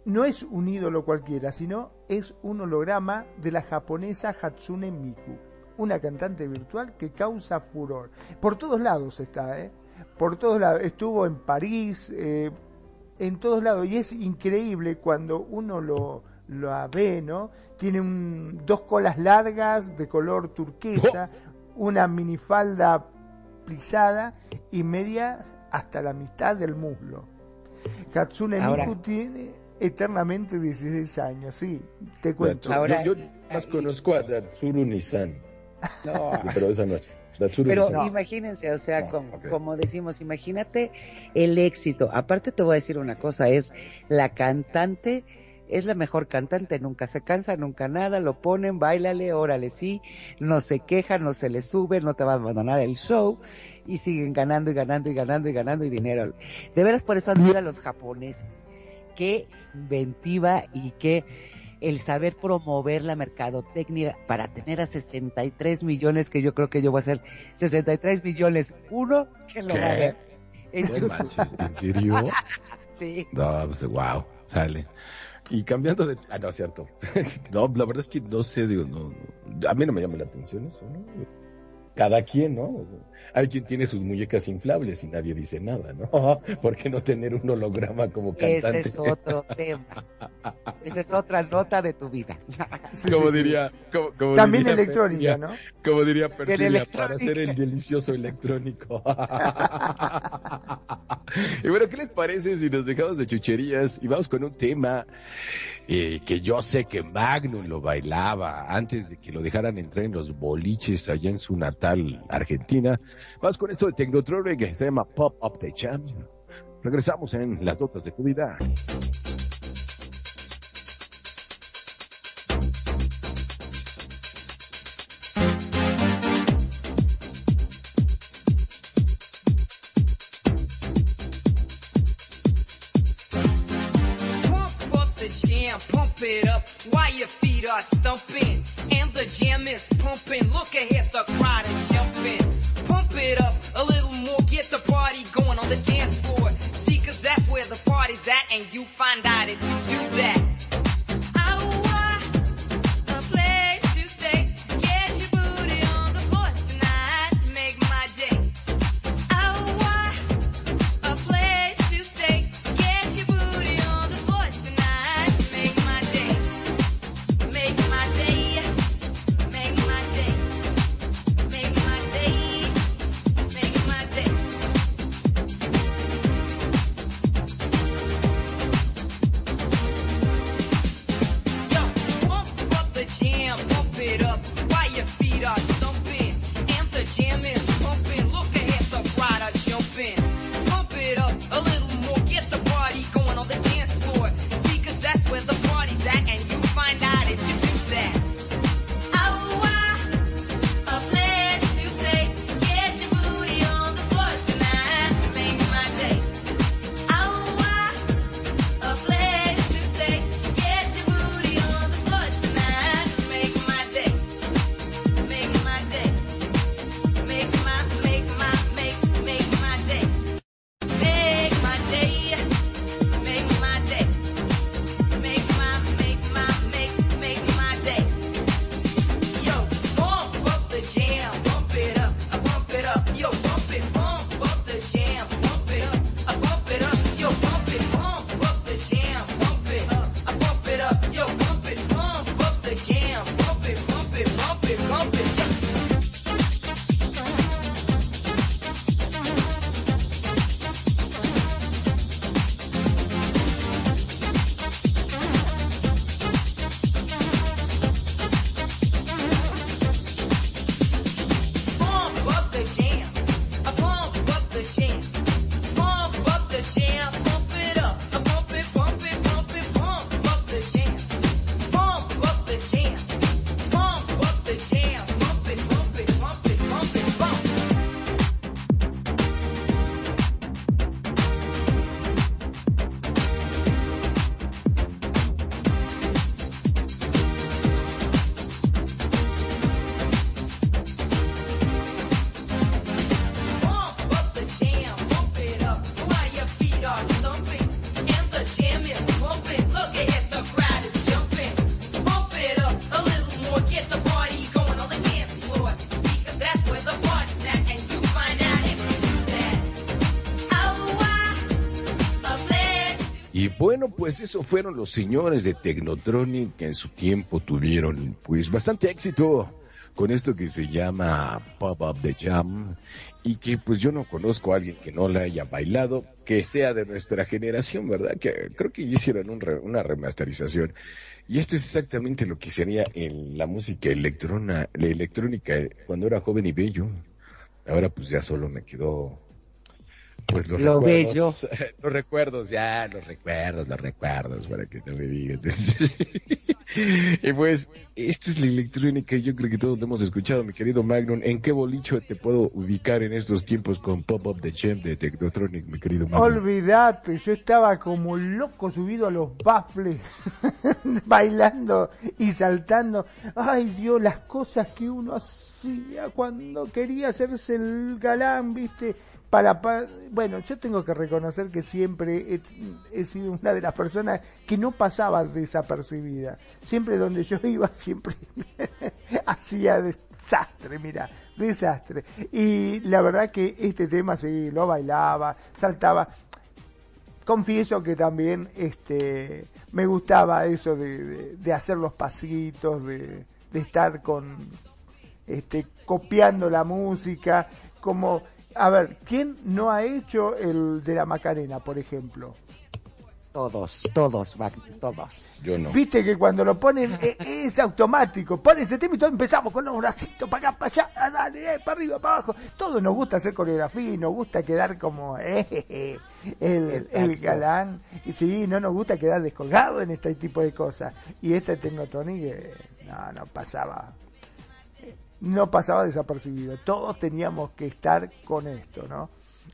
no es un ídolo cualquiera, sino es un holograma de la japonesa Hatsune Miku, una cantante virtual que causa furor. Por todos lados está, ¿eh? Por todos lados. Estuvo en París, eh, en todos lados. Y es increíble cuando uno lo, lo ve, ¿no? Tiene un- dos colas largas de color turquesa, una minifalda plisada y media hasta la mitad del muslo. Hatsune Ahora- Miku tiene eternamente 16 años, sí, te cuento. Ahora- yo, yo más conozco a Datsuru Nissan, No, pero esa no es. Pero Nissan. imagínense, o sea, No, ok. como decimos, imagínate el éxito. Aparte te voy a decir una cosa, es la cantante, es la mejor cantante, nunca se cansa, nunca nada, lo ponen, bailale, órale, sí, no se queja, no se le sube, no te va a abandonar el show y siguen ganando y ganando y ganando y ganando y dinero. De veras por eso admiro a los japoneses. Qué inventiva y qué el saber promover la mercadotecnia para tener a 63 millones, que yo creo que yo voy a hacer 63 millones, uno que lo ¿Qué? va a ver. En manches, ¿en serio? Sí. No, pues wow, sale. Y cambiando de... Ah, no, cierto. no, la verdad es que no sé, digo, no, no- a mí no me llama la atención eso, ¿no? Cada quien, ¿no? Hay quien tiene sus muñecas inflables y nadie dice nada, ¿no? ¿Por qué no tener un holograma como cantante? Ese es otro tema. Esa es otra nota de tu vida. Sí, como sí, diría, como, como También diría electrónica, ¿no? Como diría electrónica. para hacer el delicioso electrónico. y bueno, ¿qué les parece si nos dejamos de chucherías y vamos con un tema eh, que yo sé que Magnum lo bailaba antes de que lo dejaran entrar en los boliches allá en su natal Argentina? Vamos con esto de Tecnotronic que se llama Pop Up the Jam. Regresamos en las notas de Cuida. Pump lost, don't. Pues fueron los señores de Technotronic que en su tiempo tuvieron pues bastante éxito con esto que se llama Pop Up the Jam y que pues yo no conozco a alguien que no la haya bailado, que sea de nuestra generación, ¿verdad? Que creo que hicieron un re- una remasterización. Y esto es exactamente lo que se haría en la música electrona, la electrónica cuando era joven y bello. Ahora pues ya solo me quedó pues los Lo recuerdos, los recuerdos, ya, los recuerdos, los recuerdos, para que no me digan. y pues, esto es la electrónica, yo creo que todos lo hemos escuchado, mi querido Magnum. ¿En qué bolicho te puedo ubicar en estos tiempos con Pop Up the Champ de Technotronic, mi querido Magnum? Olvídate, yo estaba como loco subido a los baffles, bailando y saltando. Ay Dios, las cosas que uno hacía cuando quería hacerse el galán, viste. Para, pa- bueno, yo tengo que reconocer que siempre he, sido una de las personas que no pasaba desapercibida. Siempre donde yo iba, siempre hacía desastre, mira, desastre. Y la verdad que este tema sí, lo bailaba, saltaba confieso que también este me gustaba eso de hacer los pasitos, de, de estar con este copiando la música, como a ver, ¿quién no ha hecho el de la Macarena, por ejemplo? Todos, todos, todos. Yo no. Viste que cuando lo ponen e- es, automático, ponen ese tema y todos empezamos con los bracitos para acá, para allá, ah, dale, eh, para arriba, para abajo. Todos nos gusta hacer coreografía y nos gusta quedar como eh, el, el galán. Y sí, no nos gusta quedar descolgado en este tipo de cosas. Y este Tecnotonic, eh, no, no pasaba, no pasaba desapercibido. Todos teníamos que estar con esto, ¿no?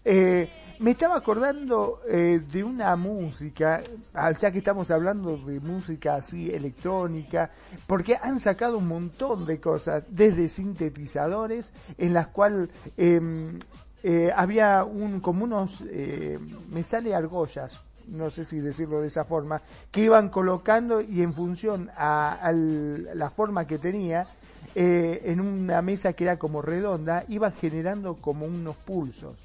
Eh, me estaba acordando eh, de una música, ah, ya que estamos hablando de música así electrónica, porque han sacado un montón de cosas, desde sintetizadores, en las cuales em, eh, había un, como unos, eh, me sale argollas, no sé si decirlo de esa forma, que iban colocando y en función a, a la forma que tenía, eh, en una mesa que era como redonda, iban generando como unos pulsos.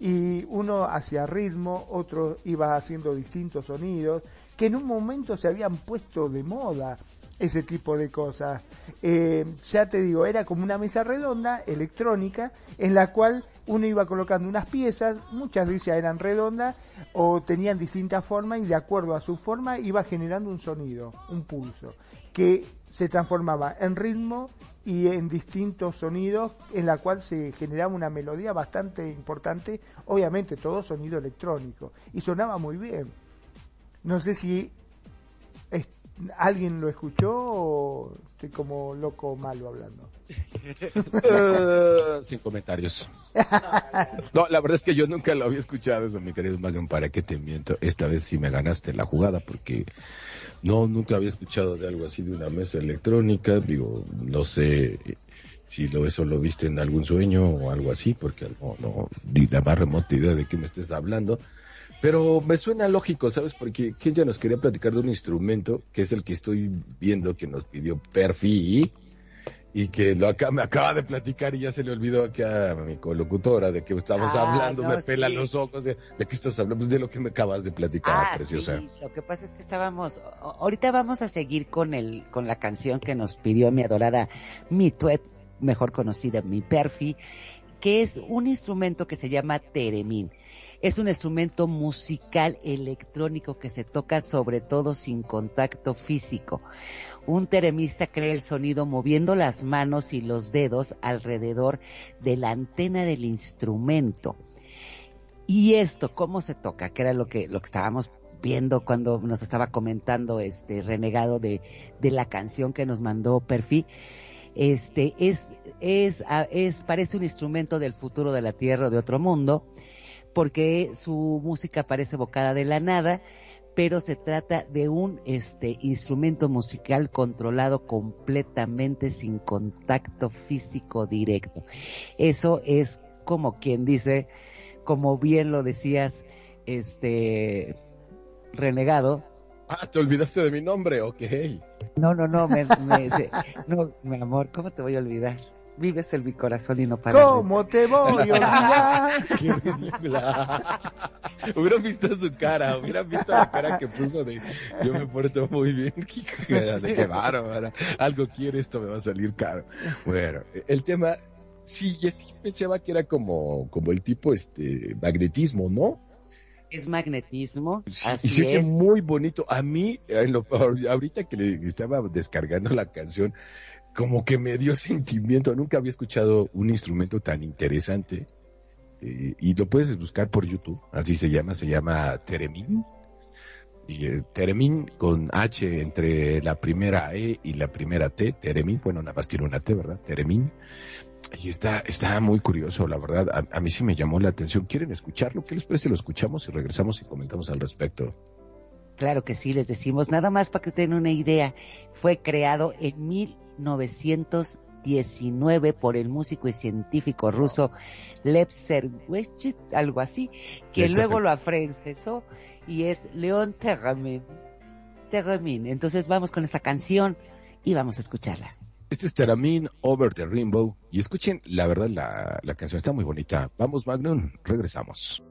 Y uno hacía ritmo, otro iba haciendo distintos sonidos, que en un momento se habían puesto de moda ese tipo de cosas. Eh, ya te digo, era como una mesa redonda, electrónica, en la cual uno iba colocando unas piezas, muchas de ellas eran redondas o tenían distintas formas y de acuerdo a su forma iba generando un sonido, un pulso, que se transformaba en ritmo y en distintos sonidos en la cual se generaba una melodía bastante importante, obviamente todo sonido electrónico y sonaba muy bien. No sé si alguien lo escuchó o estoy como loco malo hablando. Eh, sin comentarios. No, la verdad es que yo nunca lo había escuchado eso, mi querido Magnum, ¿para qué te miento? Esta vez sí me ganaste la jugada porque no, nunca había escuchado de algo así de una mesa electrónica, digo, no sé si lo, eso lo viste en algún sueño o algo así, porque no, ni la más remota idea de qué me estés hablando. Pero me suena lógico, ¿sabes? Porque que ella nos quería platicar de un instrumento, que es el que estoy viendo que nos pidió Perfi, y que lo acá, me acaba de platicar y ya se le olvidó acá a mi colocutora de que estamos Ah, hablando, no, me pela sí. los ojos, de, de qué estás hablando, pues de lo que me acabas de platicar, Ah, preciosa. sí, lo que pasa es que estábamos, ahorita vamos a seguir con el, con la canción que nos pidió mi adorada Mi Tuet, mejor conocida Mi Perfi, que es un instrumento que se llama teremín. Es un instrumento musical electrónico que se toca sobre todo sin contacto físico. Un teremista crea el sonido moviendo las manos y los dedos alrededor de la antena del instrumento. Y esto, ¿cómo se toca? Que era lo que, lo que estábamos viendo cuando nos estaba comentando este renegado de, de la canción que nos mandó Perfi. Este es, es, es, parece un instrumento del futuro de la Tierra o de otro mundo, porque su música parece evocada de la nada, pero se trata de un este instrumento musical controlado completamente sin contacto físico directo. Eso es como quien dice, como bien lo decías, este renegado, Ah, te olvidaste de mi nombre, ok. No, no, no, me, me, se- no, mi amor, ¿cómo te voy a olvidar? Vives en mi corazón y no para. ¿Cómo te voy a olvidar? Hubieran visto su cara, hubieran visto la cara que puso de yo me porto muy bien. De qué bárbara. Algo quiere, esto me va a salir caro. Bueno, el tema, sí, y es que yo pensaba que era como, como el tipo este magnetismo, ¿no? Es magnetismo, Sí, y se oye es. muy bonito. A mí, en lo- ahorita que le estaba descargando la canción, como que me dio sentimiento. Nunca había escuchado un instrumento tan interesante. Eh, y lo puedes buscar por YouTube. Así se llama, se llama Teremin. Y eh, Teremin con H entre la primera E y la primera T. Teremin, bueno, nada más tiene una T, ¿verdad? Teremin. Y está, está muy curioso, la verdad. A, a mí sí me llamó la atención. ¿Quieren escucharlo? ¿Qué les parece? Lo escuchamos y regresamos y comentamos al respecto. Claro que sí, les decimos, nada más para que tengan una idea, fue creado en 1919 por el músico y científico ruso Lev Sergeyevich, algo así, que luego lo afrancesó y es León Terramin. Terramin. Entonces vamos con esta canción y vamos a escucharla. Este es Teramin Over the Rainbow. Y escuchen, la verdad, la, la canción está muy bonita. Vamos, Magnum, regresamos.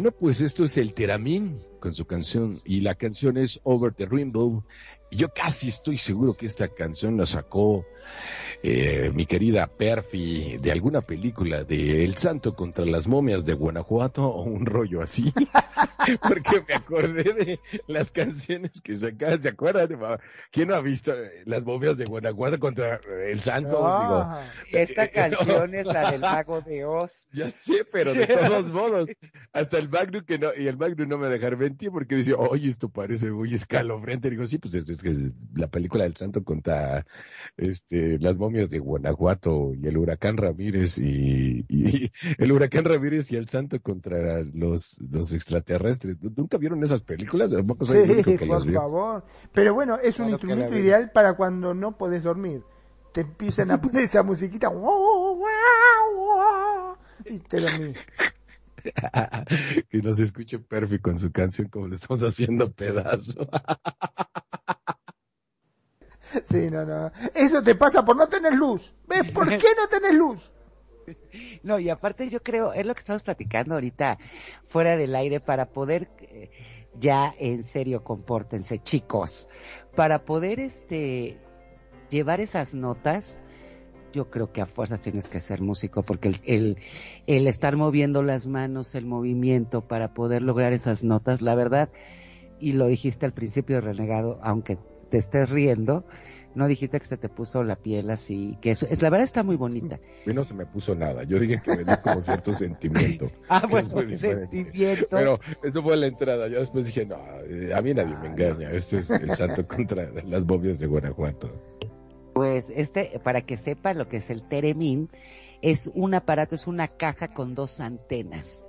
Bueno, pues esto es el Teramín con su canción. Y la canción es Over the Rainbow. Yo casi estoy seguro que esta canción la sacó eh, mi querida Perfi de alguna película de El Santo contra las momias de Guanajuato o un rollo así. Porque me acordé de las canciones que sacaban. ¿Se acuerdan? de- ¿Quién no ha visto eh, las momias de Guanajuato contra El Santo? Ah, Esta Eh, canción es la del mago de Oz. Ya sé, pero de todos modos, hasta el Magnum que no, y el Magnum no me dejar mentir porque dice, oye, esto parece muy escalofriante. Digo, sí, pues es, es que es la película del santo contra este las momias de Guanajuato y el huracán Ramírez y, y el huracán Ramírez y el santo contra los, los extraterrestres. ¿Nunca vieron esas películas? Tampoco soy el único sí, las por vio. favor. Pero bueno, es un Claro instrumento ideal para cuando no podés dormir. Te empiezan a poner esa musiquita y te dormís. que nos escuche Perfi con su canción como le estamos haciendo pedazo. Sí, no, no. Eso te pasa por no tener luz. ¿Ves por qué no tenés luz? No, y aparte yo creo, es lo que estamos platicando ahorita fuera del aire para poder eh, ya en serio compórtense, chicos, para poder este llevar esas notas, yo creo que a fuerzas tienes que ser músico, porque el, el, el, estar moviendo las manos, el movimiento para poder lograr esas notas, la verdad, y lo dijiste al principio, renegado, aunque te estés riendo, no dijiste que se te puso la piel así, que eso, es, la verdad está muy bonita. A mí no se me puso nada, yo dije que me dio como cierto sentimiento. ah, bueno, sentimiento. Pero eso fue la entrada, yo después dije, no, eh, a mí nadie me engaña, esto es el santo contra las bobias de Guanajuato. Pues este, para que sepa lo que es el Teremín, es un aparato, es una caja con dos antenas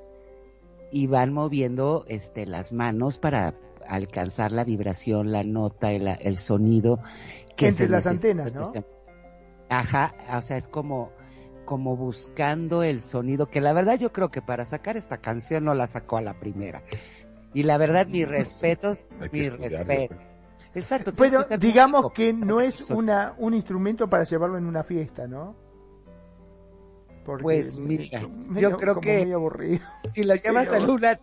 y van moviendo este las manos para alcanzar la vibración, la nota, el, el sonido que entre las antenas, ¿no? Ajá, o sea, es como como buscando el sonido que la verdad yo creo que para sacar esta canción no la sacó a la primera. Y la verdad mis respetos, mis respetos. Exacto. Pero digamos que no es una un instrumento para llevarlo en una fiesta, ¿no? pues mira, yo creo que si lo llevas en una,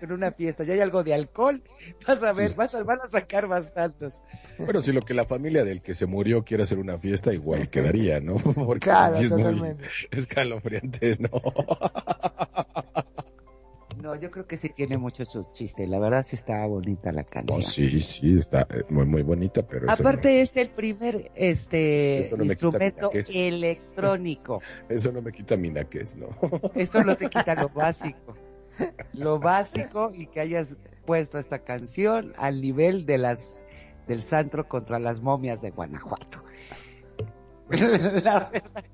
en una fiesta y hay algo de alcohol, vas a ver, vas a, van a sacar bastantes. Bueno, si lo que la familia del que se murió quiere hacer una fiesta, igual quedaría, ¿no? Porque claro, es muy escalofriante, ¿no? No, yo creo que sí tiene mucho su chiste. La verdad sí está bonita la canción. No, sí, sí, está eh, muy, muy bonita, pero... Aparte no, es el primer este no instrumento electrónico. Eso no me quita mi naquez, ¿no? Eso no te quita lo básico. Lo básico y que hayas puesto esta canción al nivel de las del Santro contra las momias de Guanajuato. La verdad.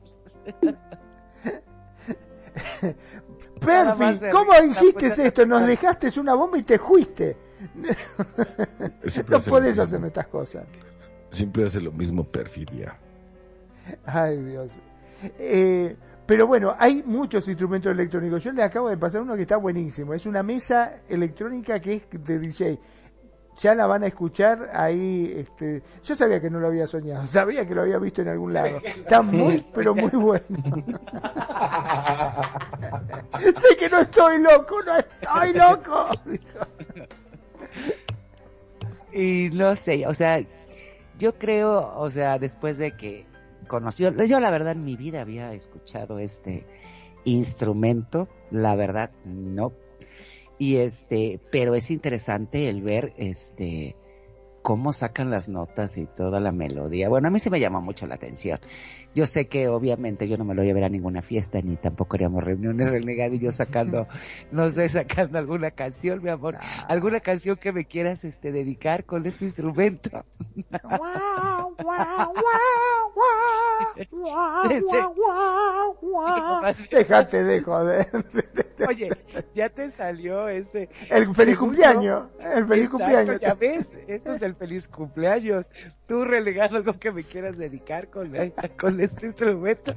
Perfi, ¿cómo hiciste pues, esto? Nos dejaste una bomba y te fuiste. Siempre No puedes hacerme estas cosas. Siempre hace lo mismo perfidia. Ay, Dios. Eh, pero bueno, hay muchos instrumentos electrónicos. Yo le acabo de pasar uno que está buenísimo. Es una mesa electrónica que es de DJ. Ya la van a escuchar ahí. Este, yo sabía que no lo había soñado. Sabía que lo había visto en algún lado. Está muy, pero muy bueno. sé que no estoy loco, no estoy loco. Y no sé, o sea, yo creo, o sea, después de que conoció, yo la verdad en mi vida había escuchado este instrumento, la verdad no. Y este, pero es interesante el ver este cómo sacan las notas y toda la melodía. Bueno, a mí sí me llama mucho la atención. Yo sé que obviamente yo no me lo voy a ver a ninguna fiesta ni tampoco haríamos reuniones renegado y yo sacando, no sé, sacando alguna canción, mi amor, alguna canción que me quieras este dedicar con este instrumento. Guau, guau, guau, guau, guau, Ese- guau, guau. Más bien- Déjate de joder. Oye, ya te salió ese. El feliz cumpleaños. El feliz Exacto, cumpleaños. Ya ves, eso es el feliz cumpleaños. Tú relegando algo que me quieras dedicar con, con este instrumento.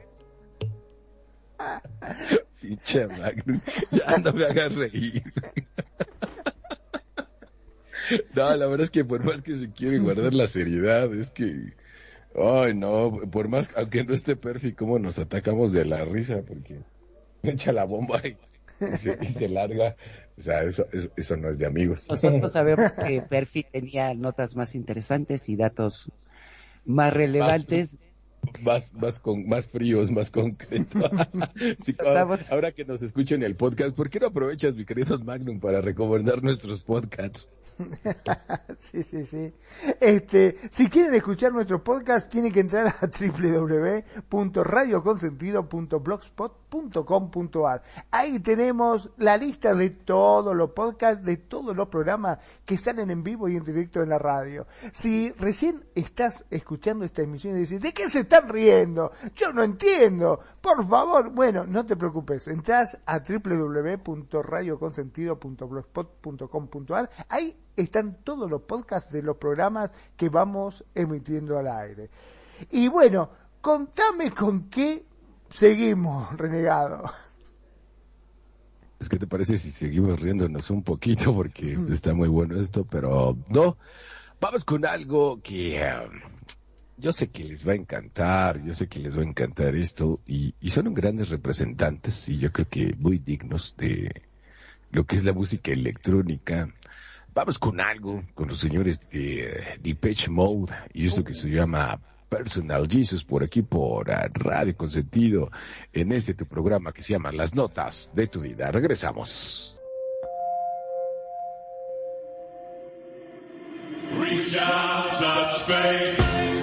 Pinche Magnum, ya no me hagas reír. No, la verdad es que por más que se quiere guardar la seriedad, es que, ay no, por más, aunque no esté Perfi, cómo nos atacamos de la risa, porque echa la bomba y, y se, y se larga, o sea, eso, eso, eso no es de amigos. Nosotros sabemos que Perfi tenía notas más interesantes y datos más relevantes. Más, más con, más fríos, más concretos. Sí, ahora, ahora que nos escuchen el podcast, ¿por qué no aprovechas, mi querido Magnum, para recomendar nuestros podcasts? Sí, sí, sí. Este, si quieren escuchar nuestro podcast, tienen que entrar a www.radioconsentido.blogspot.com.ar. Ahí tenemos la lista de todos los podcasts, de todos los programas que salen en vivo y en directo en la radio. Si recién estás escuchando esta emisión y dices, ¿de qué se están riendo? Yo no entiendo. Por favor, bueno, no te preocupes. Entrás a www.radioconsentido.blogspot.com.ar. Ahí están todos los podcasts de los programas que vamos emitiendo al aire. Y bueno, contame con qué seguimos, renegado. Es que te parece si seguimos riéndonos un poquito porque está muy bueno esto, pero no. Vamos con algo que, eh, yo sé que les va a encantar, yo sé que les va a encantar esto y, son grandes representantes y yo creo que muy dignos de lo que es la música electrónica. Vamos con algo, con los señores de Depeche Mode y esto que se llama Personal Jesus por aquí por Radio Consentido en este tu programa que se llama Las Notas de tu Vida. Regresamos. Reach out, touch faith.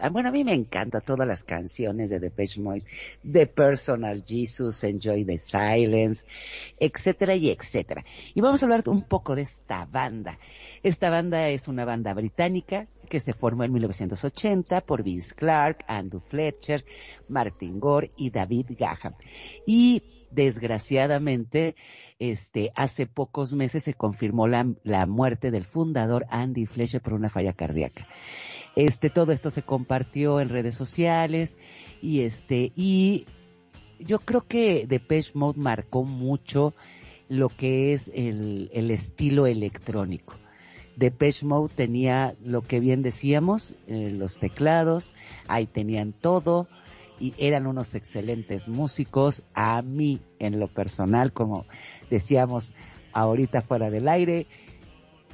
Ah, bueno, a mí me encantan todas las canciones de Depeche Mode. The Personal Jesus, Enjoy the Silence, etcétera y etcétera. Y vamos a hablar un poco de esta banda. Esta banda es una banda británica que se formó en 1980 por Vince Clark, Andrew Fletcher, Martin Gore y David Gaham. Y desgraciadamente, este, hace pocos meses se confirmó la muerte del fundador Andy Fletcher por una falla cardíaca. Este, todo esto se compartió en redes sociales y este, y yo creo que Depeche Mode marcó mucho lo que es el, el estilo electrónico. Depeche Mode tenía lo que bien decíamos, eh, los teclados, ahí tenían todo y eran unos excelentes músicos. A mí, en lo personal, como decíamos ahorita fuera del aire,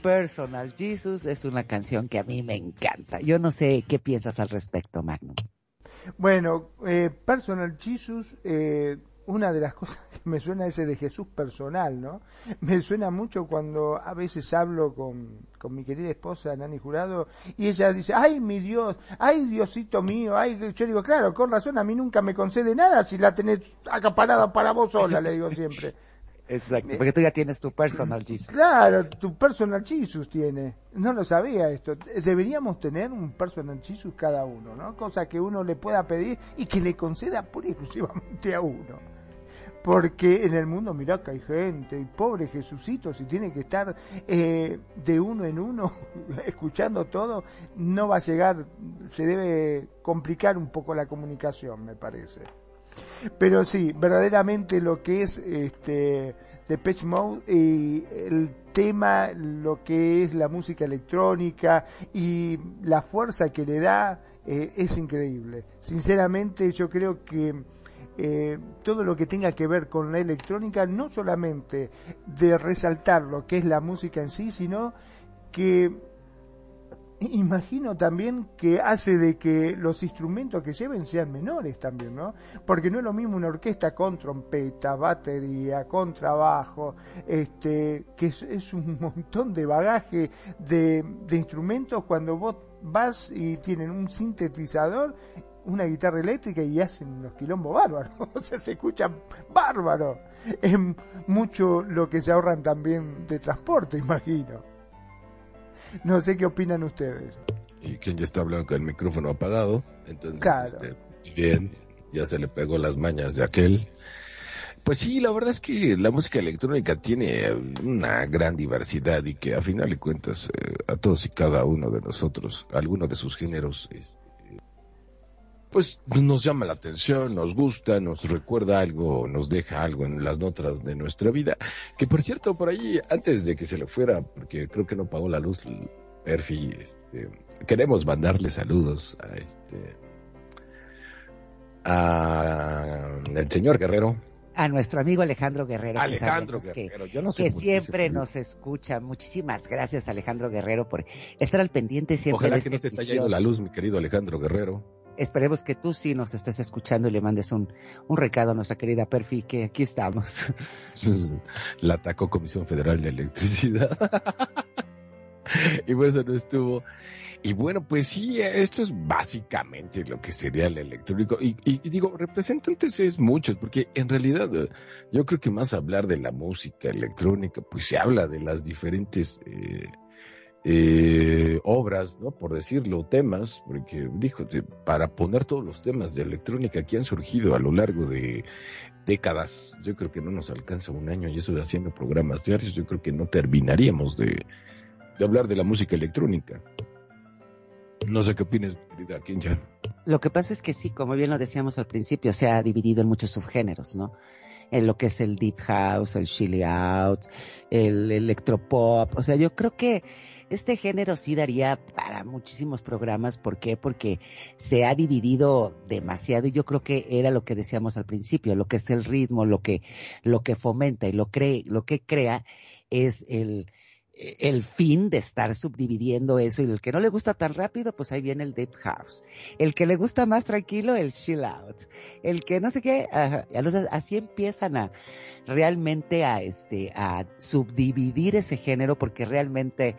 Personal Jesus es una canción que a mí me encanta. Yo no sé qué piensas al respecto, Magnum. Bueno, eh, Personal Jesus, eh, una de las cosas que me suena ese de Jesús personal, ¿no? Me suena mucho cuando a veces hablo con, con mi querida esposa Nani Jurado y ella dice, ay mi Dios, ay Diosito mío, ay, yo digo, claro, con razón, a mí nunca me concede nada si la tenés acaparada para vos sola, le digo siempre. Exacto, porque tú ya tienes tu Personal Jesus. Claro, tu personal Jesus tiene. No lo sabía esto. Deberíamos tener un personal Jesus cada uno, ¿no? Cosa que uno le pueda pedir y que le conceda pura y exclusivamente a uno. Porque en el mundo, mirá que hay gente, y pobre Jesucito, si tiene que estar eh, de uno en uno, escuchando todo, no va a llegar, se debe complicar un poco la comunicación, me parece. Pero sí, verdaderamente lo que es este Depeche Mode y el tema, lo que es la música electrónica y la fuerza que le da eh, es increíble. Sinceramente yo creo que eh, todo lo que tenga que ver con la electrónica, no solamente de resaltar lo que es la música en sí, sino que imagino también que hace de que los instrumentos que lleven sean menores también, ¿no? Porque no es lo mismo una orquesta con trompeta, batería, con trabajo, este, que es, un montón de bagaje de, de instrumentos cuando vos vas y tienen un sintetizador una guitarra eléctrica y hacen los quilombos bárbaros, o sea, se escucha bárbaro. Es mucho lo que se ahorran también de transporte, imagino. No sé qué opinan ustedes. Y quien ya está hablando con el micrófono apagado. Entonces, Claro. este, bien, ya se le pegó las mañas de aquel. Pues sí, la verdad es que la música electrónica tiene una gran diversidad y que a final de cuentas eh, a todos y cada uno de nosotros, alguno de sus géneros, este, pues nos llama la atención, nos gusta, nos recuerda algo, nos deja algo en las notas de nuestra vida. Que por cierto, por ahí, antes de que se le fuera, porque creo que no pagó la luz, Perfi, este, queremos mandarle saludos a este, a el señor Guerrero, A nuestro amigo Alejandro Guerrero. que Alejandro que- Guerrero, yo no sé que siempre se- nos escucha. Muchísimas gracias, Alejandro Guerrero, por estar al pendiente siempre Ojalá de que esta no se te haya ido la luz, mi querido Alejandro Guerrero. Esperemos que tú sí nos estés escuchando y le mandes un, un recado a nuestra querida Perfi, que aquí estamos. La atacó Comisión Federal de Electricidad. y pues eso no estuvo. Y bueno, pues sí, esto es básicamente lo que sería el electrónico. Y, y- y digo, representantes es muchos, porque en realidad eh, yo creo que más hablar de la música electrónica, pues se habla de las diferentes eh, eh, obras, ¿no? Por decirlo, temas, porque dijo, para poner todos los temas de electrónica que han surgido a lo largo de décadas, yo creo que no nos alcanza un año y eso de haciendo programas diarios, yo creo que no terminaríamos de, hablar de la música electrónica. No sé qué opinas, querida Kinja. Lo que pasa es que sí, como bien lo decíamos al principio, se ha dividido en muchos subgéneros, ¿no? En lo que es el deep house, el chilly out, el electropop. O sea, yo creo que este género sí daría para muchísimos programas. ¿Por qué? Porque se ha dividido demasiado y yo creo que era lo que decíamos al principio, lo que es el ritmo, lo que, lo que fomenta y lo cree, lo que crea es el, el fin de estar subdividiendo eso y el que no le gusta tan rápido, pues ahí viene el deep house. El que le gusta más tranquilo, el chill out. El que no sé qué, ajá, así empiezan a realmente a este a subdividir ese género porque realmente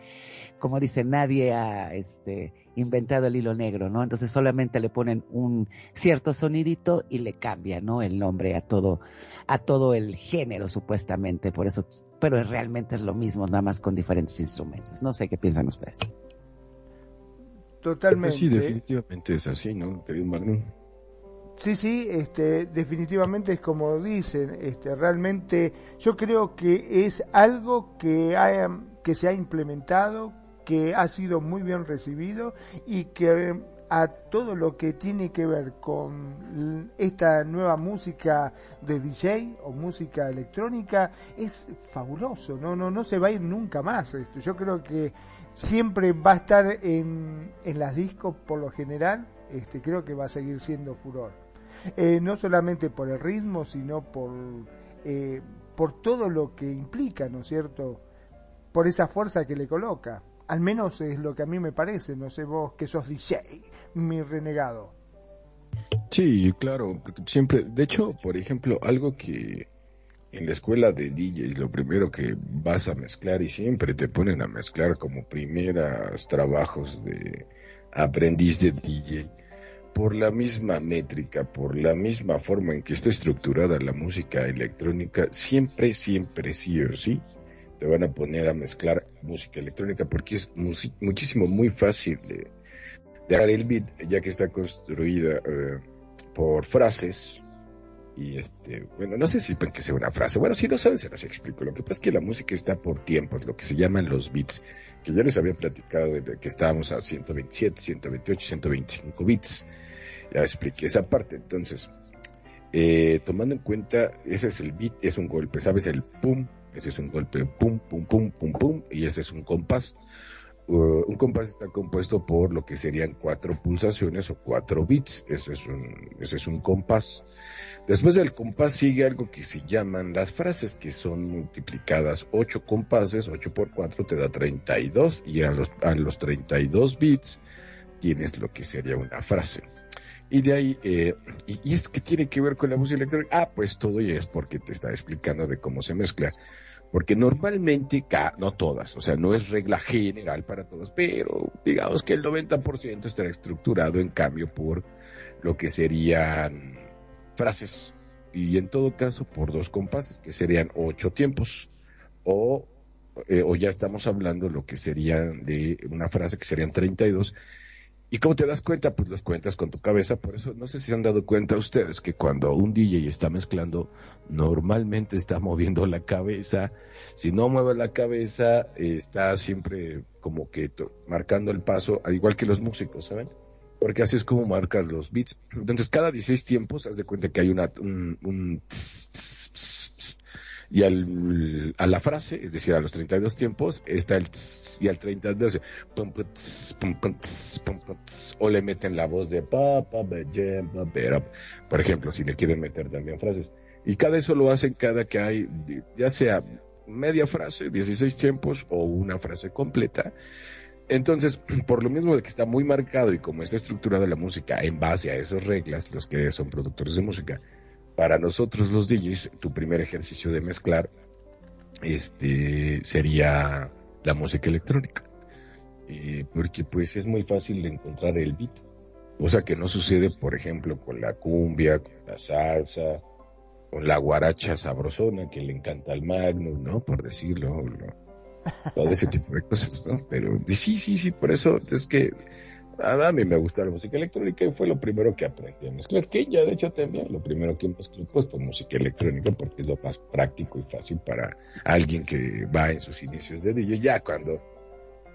como dice nadie ha este inventado el hilo negro, ¿no? Entonces solamente le ponen un cierto sonidito y le cambian, ¿no? El nombre a todo a todo el género supuestamente, por eso pero realmente es lo mismo, nada más con diferentes instrumentos. No sé qué piensan ustedes. Totalmente. Pues sí, definitivamente es así, ¿no, querido Magnum? Sí, sí, este, definitivamente es como dicen, este, realmente yo creo que es algo que, ha, que se ha implementado, que ha sido muy bien recibido y que a todo lo que tiene que ver con esta nueva música de DJ o música electrónica es fabuloso, no, no, no se va a ir nunca más. Esto. Yo creo que siempre va a estar en, en las discos por lo general, este, creo que va a seguir siendo furor. Eh, no solamente por el ritmo, sino por, eh, por todo lo que implica, ¿no es cierto? por esa fuerza que le coloca. Al menos es lo que a mí me parece, no sé vos que sos DJ, mi renegado. Sí, claro, siempre, de hecho, por ejemplo, algo que en la escuela de DJs lo primero que vas a mezclar y siempre te ponen a mezclar como primeros trabajos de aprendiz de DJ por la misma métrica, por la misma forma en que está estructurada la música electrónica, siempre, siempre, sí o sí, te van a poner a mezclar música electrónica porque es muchísimo, muy fácil de, de el beat, ya que está construida eh, por frases. Y este, bueno, no sé si que sea una frase. Bueno, si no saben, se los explico. Lo que pasa es que la música está por tiempos, lo que se llaman los beats, que ya les había platicado de que estábamos a 127, 128, 125 bits. Ya expliqué esa parte. Entonces, eh, tomando en cuenta, ese es el beat, es un golpe, ¿sabes? El pum, ese es un golpe, pum, pum, pum, pum, pum, y ese es un compás. Uh, un compás está compuesto por lo que serían cuatro pulsaciones o cuatro bits. Eso es un, ese es un compás. Después del compás sigue algo que se llaman las frases, que son multiplicadas. Ocho compases, 8 por 4 te da 32, y a los, a los 32 bits tienes lo que sería una frase. Y de ahí, eh, y, y esto que tiene que ver con la música electrónica? Ah, pues todo y es porque te está explicando de cómo se mezcla. Porque normalmente, no todas, o sea, no es regla general para todas, pero digamos que el 90% estará estructurado en cambio por lo que serían frases. Y en todo caso por dos compases, que serían ocho tiempos. O, eh, o ya estamos hablando lo que serían de una frase que serían 32 ¿Y cómo te das cuenta? Pues los cuentas con tu cabeza. Por eso no sé si se han dado cuenta ustedes que cuando un DJ está mezclando, normalmente está moviendo la cabeza. Si no mueve la cabeza, está siempre como que marcando el paso, al igual que los músicos, ¿saben? Porque así es como marcas los beats. Entonces, cada 16 tiempos, haz de cuenta que hay una, un, un tss, tss, tss. Y al, a la frase, es decir, a los 32 tiempos, está el tss, y al 32, pum, pum, tss, tss, o le meten la voz de pa, pa, be, ye, ba, be, ra. por ejemplo, si le quieren meter también frases. Y cada eso lo hacen cada que hay, ya sea media frase, 16 tiempos o una frase completa. Entonces, por lo mismo de que está muy marcado y como está estructurada la música en base a esas reglas, los que son productores de música, para nosotros los DJs, tu primer ejercicio de mezclar este sería la música electrónica. Eh, porque pues es muy fácil encontrar el beat. Cosa que no sucede, por ejemplo, con la cumbia, con la salsa, con la guaracha sabrosona que le encanta al Magnus, ¿no? Por decirlo, todo ese tipo de cosas, ¿no? Pero sí, sí, sí, por eso es que a, mí me gusta la música electrónica y fue lo primero que aprendí a mezclar, que ya de hecho también lo primero que mezclé pues fue música electrónica porque es lo más práctico y fácil para alguien que va en sus inicios de DJ. Ya cuando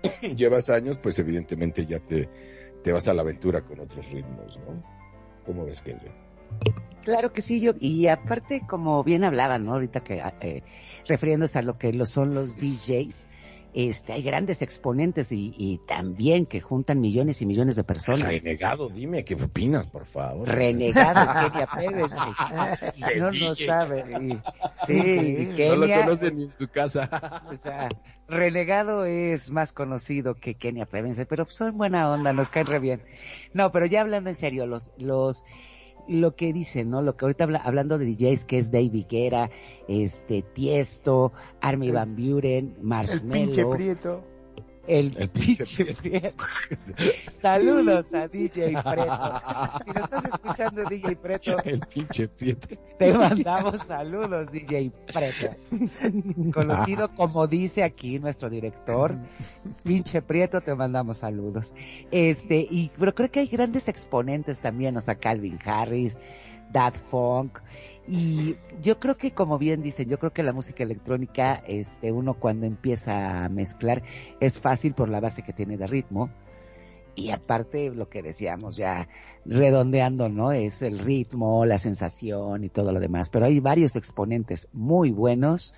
llevas años, pues evidentemente ya te, te vas a la aventura con otros ritmos, ¿no? ¿Cómo ves, Kenzie? Claro que sí, yo, y aparte, como bien hablaban, ¿no? Ahorita que, eh, refiriéndose a lo que lo son los DJs, este, hay grandes exponentes y, y también que juntan millones y millones de personas. Renegado, dime, ¿qué opinas, por favor? Renegado, Kenia Pérez. sí. No lo sabe. y- sí, y No lo conocen ni en su casa. o sea, Renegado es más conocido que Kenia Pérez, pero son buena onda, nos caen re bien. No, pero ya hablando en serio, los, los, lo que dicen, ¿no? Lo que ahorita habla- hablando de DJs, que es Dave Guerra, este, Tiesto, Army Van Buren, El pinche Marshmello, prieto. El, El pinche Prieto. Saludos a DJ Preto. Si nos estás escuchando, DJ Preto, El pinche Prieto. te mandamos saludos, DJ Preto. Conocido como dice aquí nuestro director, pinche Prieto, te mandamos saludos. Este, y pero creo que hay grandes exponentes también, o sea, Calvin Harris, Dad Funk, y yo creo que como bien dicen, yo creo que la música electrónica, este, uno cuando empieza a mezclar es fácil por la base que tiene de ritmo. Y aparte lo que decíamos ya redondeando, ¿no? Es el ritmo, la sensación y todo lo demás. Pero hay varios exponentes muy buenos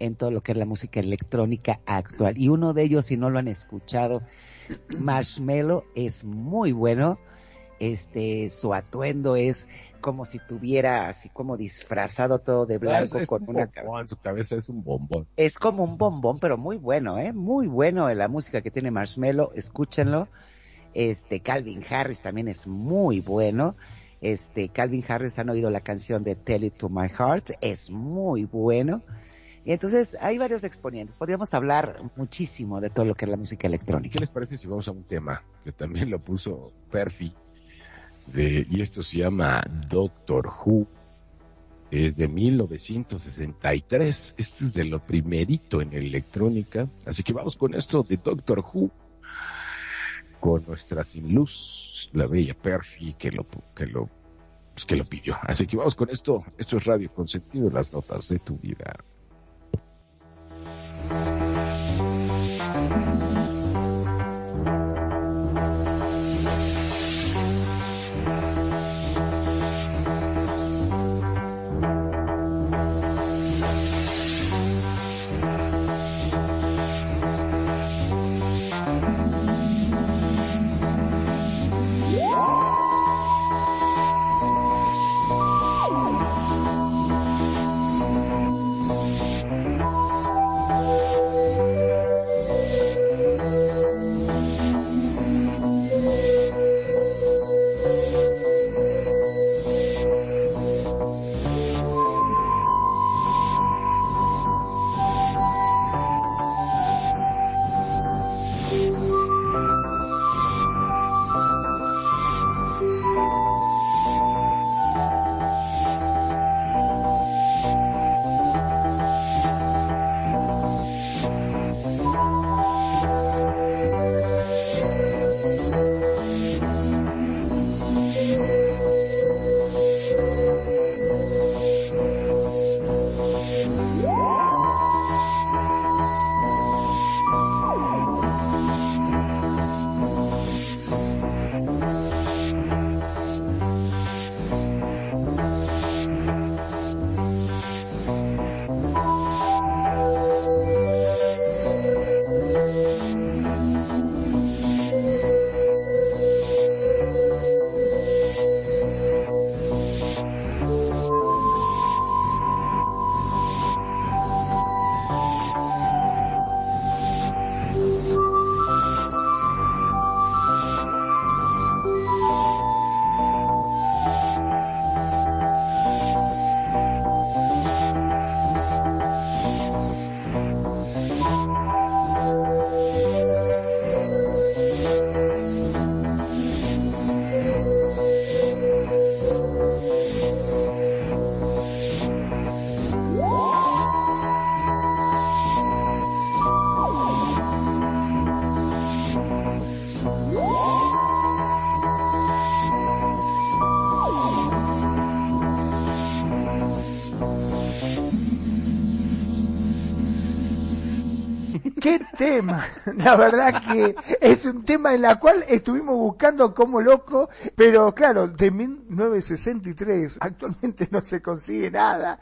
en todo lo que es la música electrónica actual. Y uno de ellos, si no lo han escuchado, Marshmello es muy bueno. Este, su atuendo es como si tuviera así como disfrazado todo de blanco Es- es con un una bombón, su cabeza es un bombón. es como un bombón, pero muy bueno, ¿eh? Muy bueno la música que tiene Marshmello, escúchenlo. Este, Calvin Harris también es muy bueno. Este, Calvin Harris han oído la canción de Tell It to My Heart, es muy bueno. Y entonces hay varios exponentes. Podríamos hablar muchísimo de todo lo que es la música ¿Y electrónica. qué les parece si vamos a un tema que también lo puso Perfi? Y esto se llama Doctor Who. Es de 1963. Este es de lo primerito en electrónica. Así que vamos con esto de Doctor Who. Con nuestra sin luz, la bella Perfi que lo, que lo, pues que lo pidió. Así que vamos con esto. Esto es Radio Consentido, las notas de tu vida. Tema? La verdad que es un tema en la cual estuvimos buscando como loco, pero claro, de 1963 actualmente no se consigue nada.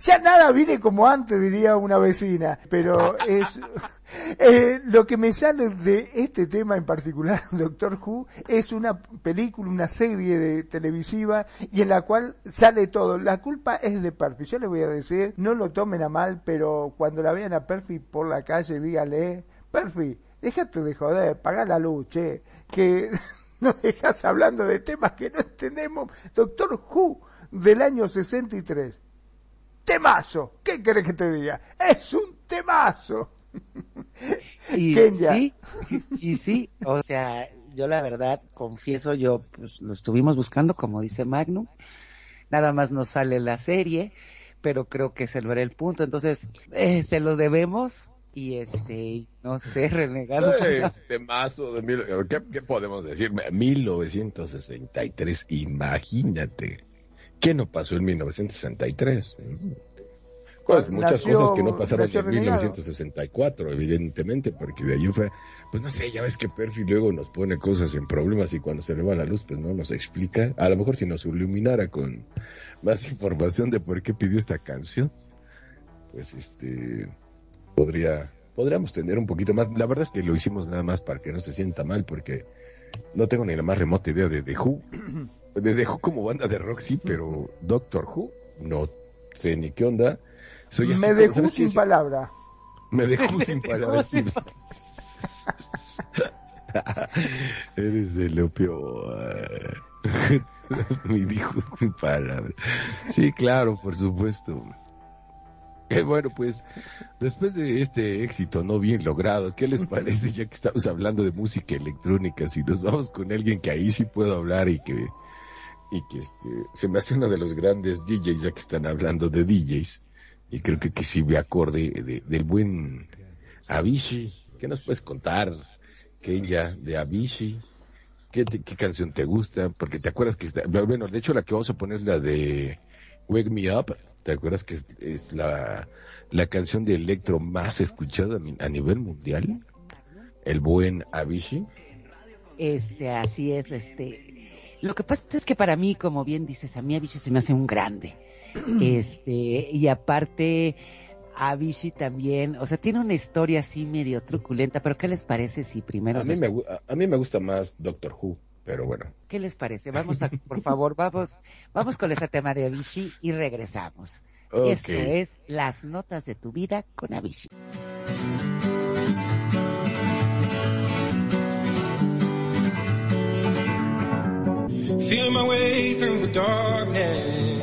Ya nada viene como antes, diría una vecina, pero es... eh, lo que me sale de este tema en particular, Doctor Who, es una película, una serie de televisiva y en la cual sale todo. La culpa es de Perfi. Yo les voy a decir, no lo tomen a mal, pero cuando la vean a Perfi por la calle, dígale, Perfi, déjate de joder, paga la luz, che, que nos dejas hablando de temas que no entendemos. Doctor Who del año 63. Temazo. ¿Qué querés que te diga? Es un temazo. Y Kenya. sí, y sí, o sea, yo la verdad confieso, yo pues lo estuvimos buscando, como dice Magnum, nada más nos sale la serie, pero creo que se lo era el punto, entonces eh, se lo debemos y este, no sé, renegado. Eh, temazo de mil- ¿qué, qué podemos decir? 1963, imagínate. ¿Qué no pasó en 1963? Pues, muchas Nació- cosas que no pasaron en renegado. 1964, evidentemente, porque de ahí fue, pues no sé, ya ves que Perfi luego nos pone cosas en problemas y cuando se le va la luz, pues no nos explica. A lo mejor si nos iluminara con más información de por qué pidió esta canción, pues este, podría, podríamos tener un poquito más. La verdad es que lo hicimos nada más para que no se sienta mal, porque no tengo ni la más remota idea de The Who. De The Who como banda de rock, sí, pero Doctor Who, no sé ni qué onda. Soy así, Me dejó sin palabra. Me dejó sin palabras. sí. Eres el opio. eh, Me dijo sin palabras. Sí, claro, por supuesto. Eh, bueno, pues después de este éxito no bien logrado, ¿qué les parece ya que estamos hablando de música electrónica? Si nos vamos con alguien que ahí sí puedo hablar y que, y que este, se me hace uno de los grandes DJs ya que están hablando de DJs y creo que, que me acorde de- del buen Avicii. ¿Qué nos puedes contar, Kenya, de Avicii? ¿Qué, te- ¿Qué canción te gusta? Porque te acuerdas que está, bueno, de hecho la que vamos a poner es la de Wake Me Up. ¿Te acuerdas que es, es la, la canción de electro más escuchada a nivel mundial? El buen Avicii. Este, así es, este. Lo que pasa es que para mí, como bien dices, a mí Avicii se me hace un grande. Este, y aparte, Avicii también, o sea, tiene una historia así medio truculenta, pero ¿qué les parece si primero... A mí, me, a, a mí me gusta más Doctor Who, pero bueno. ¿Qué les parece? Vamos a, por favor, vamos, vamos con este tema de Avicii y regresamos. Ok. Esto es Las Notas de tu Vida con Avicii. Feeling my way through the darkness,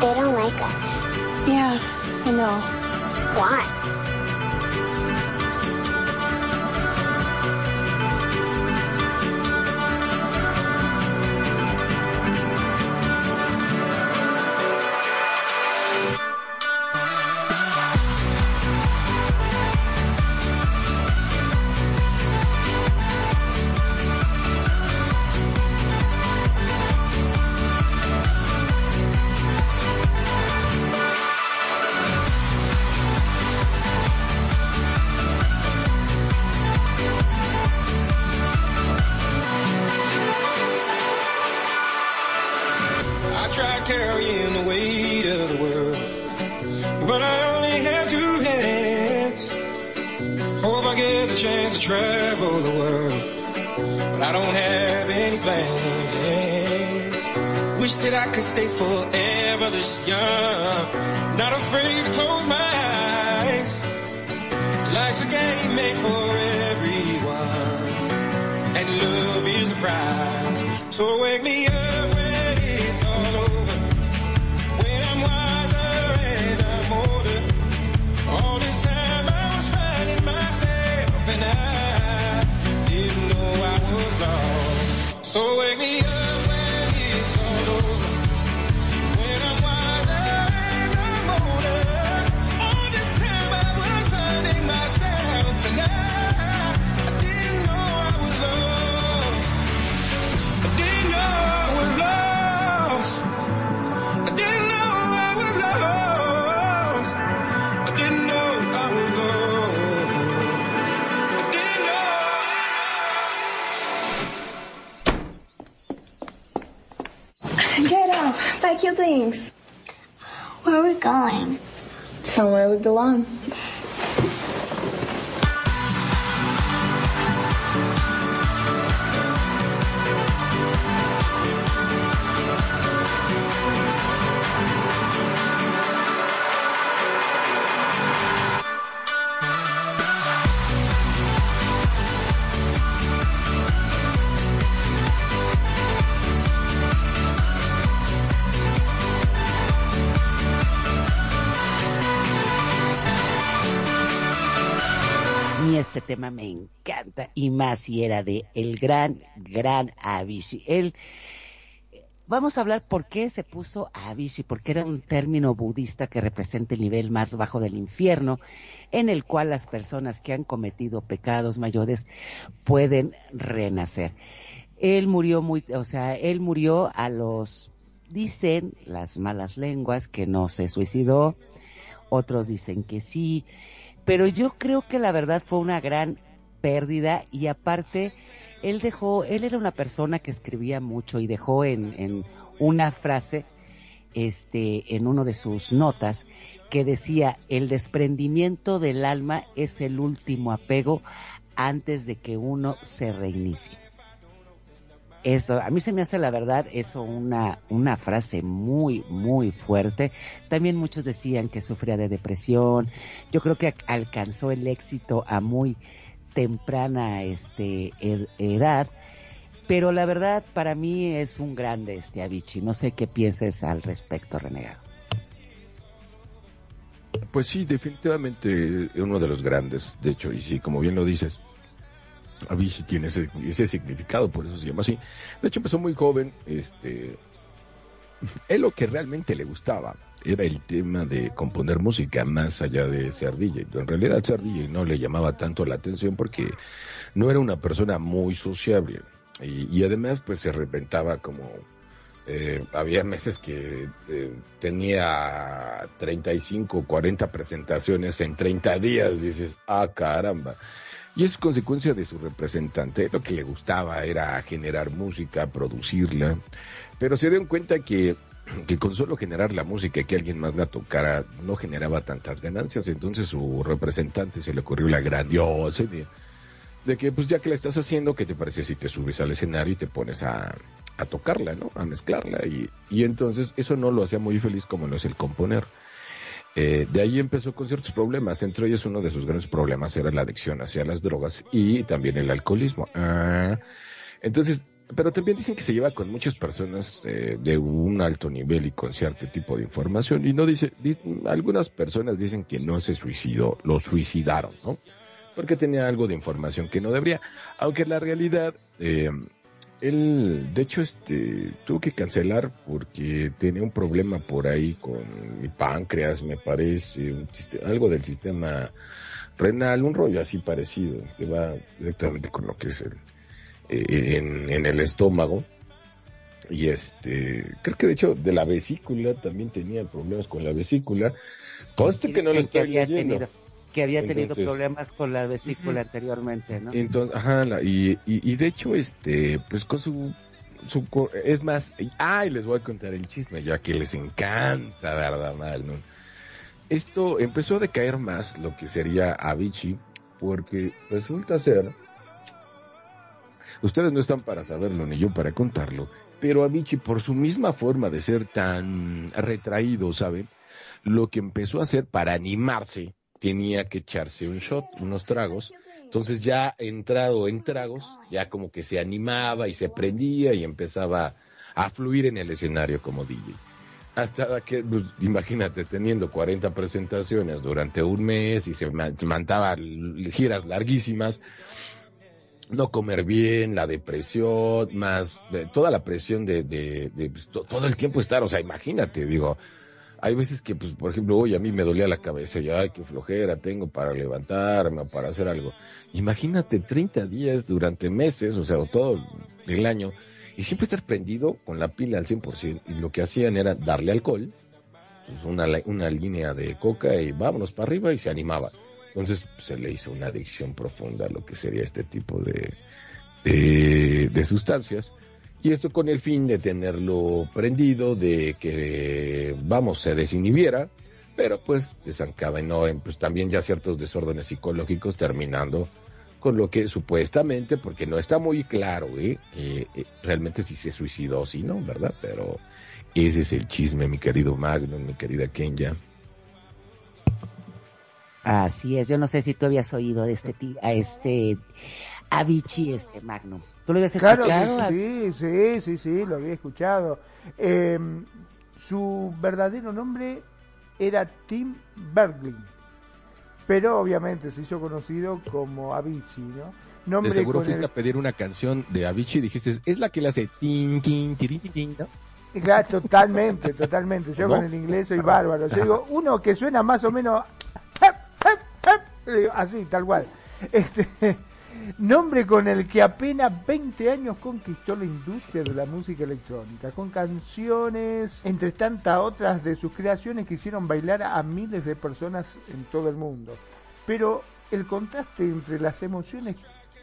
They don't like us. Yeah, I know. Why? I could stay forever this young, not afraid to close my Where are we going? Somewhere we belong. Si era de el gran, gran Avicii. Él, vamos a hablar por qué se puso Avicii, porque era un término budista que representa el nivel más bajo del infierno, en el cual las personas que han cometido pecados mayores pueden renacer. Él murió muy, o sea, él murió a los, dicen las malas lenguas que no se suicidó, otros dicen que sí, pero yo creo que la verdad fue una gran pérdida y aparte él dejó, él era una persona que escribía mucho y dejó en, en una frase, este, en uno de sus notas, que decía, el desprendimiento del alma es el último apego antes de que uno se reinicie. Eso, a mí se me hace la verdad eso una, una frase muy, muy fuerte. También muchos decían que sufría de depresión. Yo creo que alcanzó el éxito a muy temprana este, ed- edad. Pero la verdad, para mí es un grande este Avicii. No sé qué pienses al respecto, Renegado. Pues sí, definitivamente uno de los grandes, de hecho, y sí, como bien lo dices, Avicii tiene ese, ese significado, por eso se llama así. De hecho, empezó muy joven, este, él lo que realmente le gustaba era el tema de componer música más allá de ser. En realidad ser no le llamaba tanto la atención porque no era una persona muy sociable y, y además pues se reventaba como eh, había meses que eh, tenía 35, 40 presentaciones en 30 días. Dices, ah, caramba. Y es consecuencia de su representante. Lo que le gustaba era generar música, producirla. Pero se dieron cuenta que, que con solo generar la música y que alguien más la tocara no generaba tantas ganancias. Entonces su representante se le ocurrió la grandiosa idea de que pues ya que la estás haciendo, ¿qué te parece si te subes al escenario y te pones a, a tocarla, ¿no? A mezclarla. Y, y entonces eso no lo hacía muy feliz como lo es el componer. Eh, de ahí empezó con ciertos problemas, entre ellos uno de sus grandes problemas era la adicción hacia las drogas y también el alcoholismo. Ah, entonces, pero también dicen que se lleva con muchas personas eh, de un alto nivel y con cierto tipo de información y no dice, di- algunas personas dicen que no se suicidó, lo suicidaron, ¿no? Porque tenía algo de información que no debería, aunque la realidad, eh, él, de hecho, este, tuvo que cancelar porque tenía un problema por ahí con mi páncreas, me parece, un algo del sistema renal, un rollo así parecido, que va directamente con lo que es el, en, en el estómago. Y este, creo que de hecho de la vesícula también tenía problemas con la vesícula. Conste que no lo que estoy había leyendo. tenido, que había tenido Entonces- problemas con la vesícula anteriormente, ¿no? Entonces, ajá, la- y, y, y de hecho, este, pues con su, su, es más, y- ay, les voy a contar el chisme, ya que les encanta, ¿verdad, Magnum? Esto empezó a decaer más lo que sería Avicii, porque resulta ser, ustedes no están para saberlo ni yo para contarlo, pero Avicii por su misma forma de ser tan retraído, ¿saben? Lo que empezó a hacer para animarse, tenía que echarse un shot, unos tragos, entonces ya entrado en tragos, ya como que se animaba y se prendía y empezaba a fluir en el escenario como DJ. Hasta que, pues, imagínate, teniendo 40 presentaciones durante un mes y se ma- mandaba giras larguísimas, no comer bien, la depresión, más de- toda la presión de, de, de, pues, to- todo el tiempo estar, o sea, imagínate, digo, hay veces que, pues, por ejemplo, hoy a mí me dolía la cabeza y, ay, qué flojera tengo para levantarme o para hacer algo. Imagínate 30 días durante meses, o sea, o todo el año, y siempre estar prendido con la pila al 100%, y lo que hacían era darle alcohol, pues una, una línea de coca y vámonos para arriba y se animaba. Entonces se le hizo una adicción profunda a lo que sería este tipo de, de, de sustancias. Y esto con el fin de tenerlo prendido, de que, vamos, se desinhibiera, pero pues desencadenó en pues también ya ciertos desórdenes psicológicos terminando con lo que supuestamente, porque no está muy claro, ¿eh? Eh, eh, realmente si se suicidó o si no, ¿verdad? Pero ese es el chisme, mi querido Magnum, mi querida Kenya. Así es, yo no sé si tú habías oído de este a este Avicii este Magnum. ¿Tú lo habías Claro escuchado? que sí, sí, sí, sí, lo había escuchado. Eh, su verdadero nombre era Tim Bergling, pero obviamente se hizo conocido como Avicii, ¿no? De Nombre seguro con fuiste el- a pedir una canción de Avicii y dijiste, es la que le hace tin, tin, tirin, tin, tin", ¿no? Claro, totalmente, totalmente. Yo ¿No? con el inglés soy bárbaro. Yo digo, uno que suena más o menos así, tal cual. Este, nombre con el que apenas 20 años conquistó la industria de la música electrónica, con canciones, entre tantas otras de sus creaciones que hicieron bailar a miles de personas en todo el mundo. Pero el contraste entre las emociones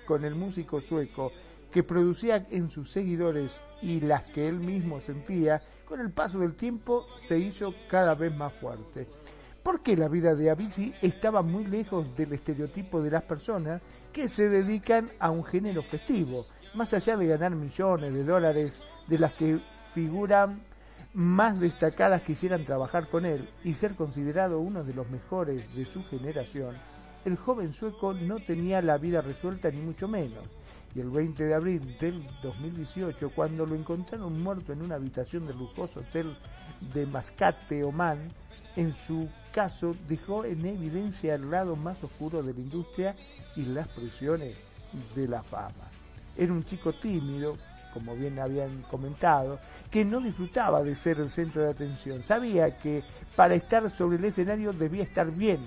con el músico sueco que producía en sus seguidores y las que él mismo sentía, con el paso del tiempo se hizo cada vez más fuerte. Porque la vida de Avicii estaba muy lejos del estereotipo de las personas que se dedican a un género festivo, más allá de ganar millones de dólares de las que figuran más destacadas quisieran trabajar con él y ser considerado uno de los mejores de su generación, el joven sueco no tenía la vida resuelta ni mucho menos. Y el 20 de abril del 2018, cuando lo encontraron muerto en una habitación del lujoso hotel de Mascate, Oman, en su caso dejó en evidencia el lado más oscuro de la industria y las presiones de la fama. Era un chico tímido, como bien habían comentado, que no disfrutaba de ser el centro de atención. Sabía que para estar sobre el escenario debía estar bien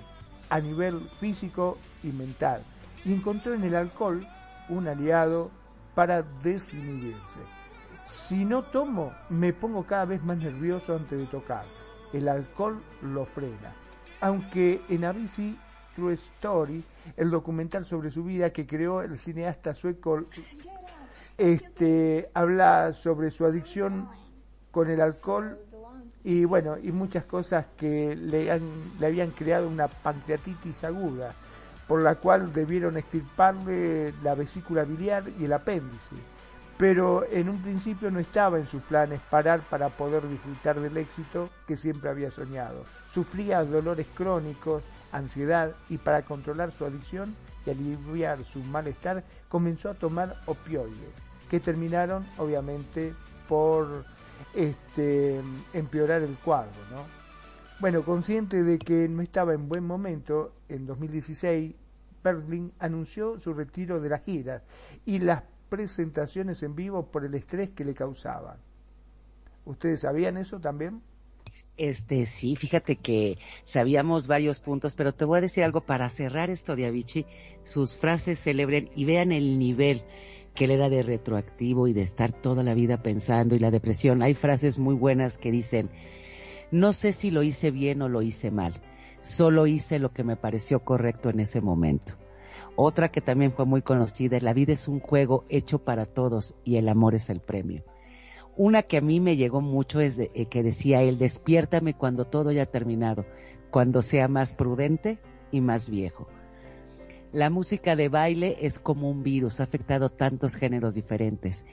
a nivel físico y mental. Y encontró en el alcohol un aliado para desinhibirse. Si no tomo, me pongo cada vez más nervioso antes de tocar. El alcohol lo frena. Aunque en Avicii True Story, el documental sobre su vida que creó el cineasta sueco, este, habla sobre su adicción con el alcohol y bueno, y muchas cosas que le, han- le habían creado una pancreatitis aguda, por la cual debieron extirparle la vesícula biliar y el apéndice. Pero en un principio no estaba en sus planes parar para poder disfrutar del éxito que siempre había soñado. Sufría dolores crónicos, ansiedad y para controlar su adicción y aliviar su malestar comenzó a tomar opioides, que terminaron obviamente por este, empeorar el cuadro, ¿no? Bueno, consciente de que no estaba en buen momento, en 2016 Berlin anunció su retiro de las giras y las presentaciones en vivo por el estrés que le causaban. ¿Ustedes sabían eso también? Este, sí, fíjate que sabíamos varios puntos, pero te voy a decir algo para cerrar esto de Avicii, sus frases celebren y vean el nivel que él era de retroactivo y de estar toda la vida pensando y la depresión. Hay frases muy buenas que dicen, no sé si lo hice bien o lo hice mal, solo hice lo que me pareció correcto en ese momento. Otra que también fue muy conocida, la vida es un juego hecho para todos y el amor es el premio. Una que a mí me llegó mucho es de- eh, que decía él, despiértame cuando todo haya terminado, cuando sea más prudente y más viejo. La música de baile es como un virus, ha afectado tantos géneros diferentes.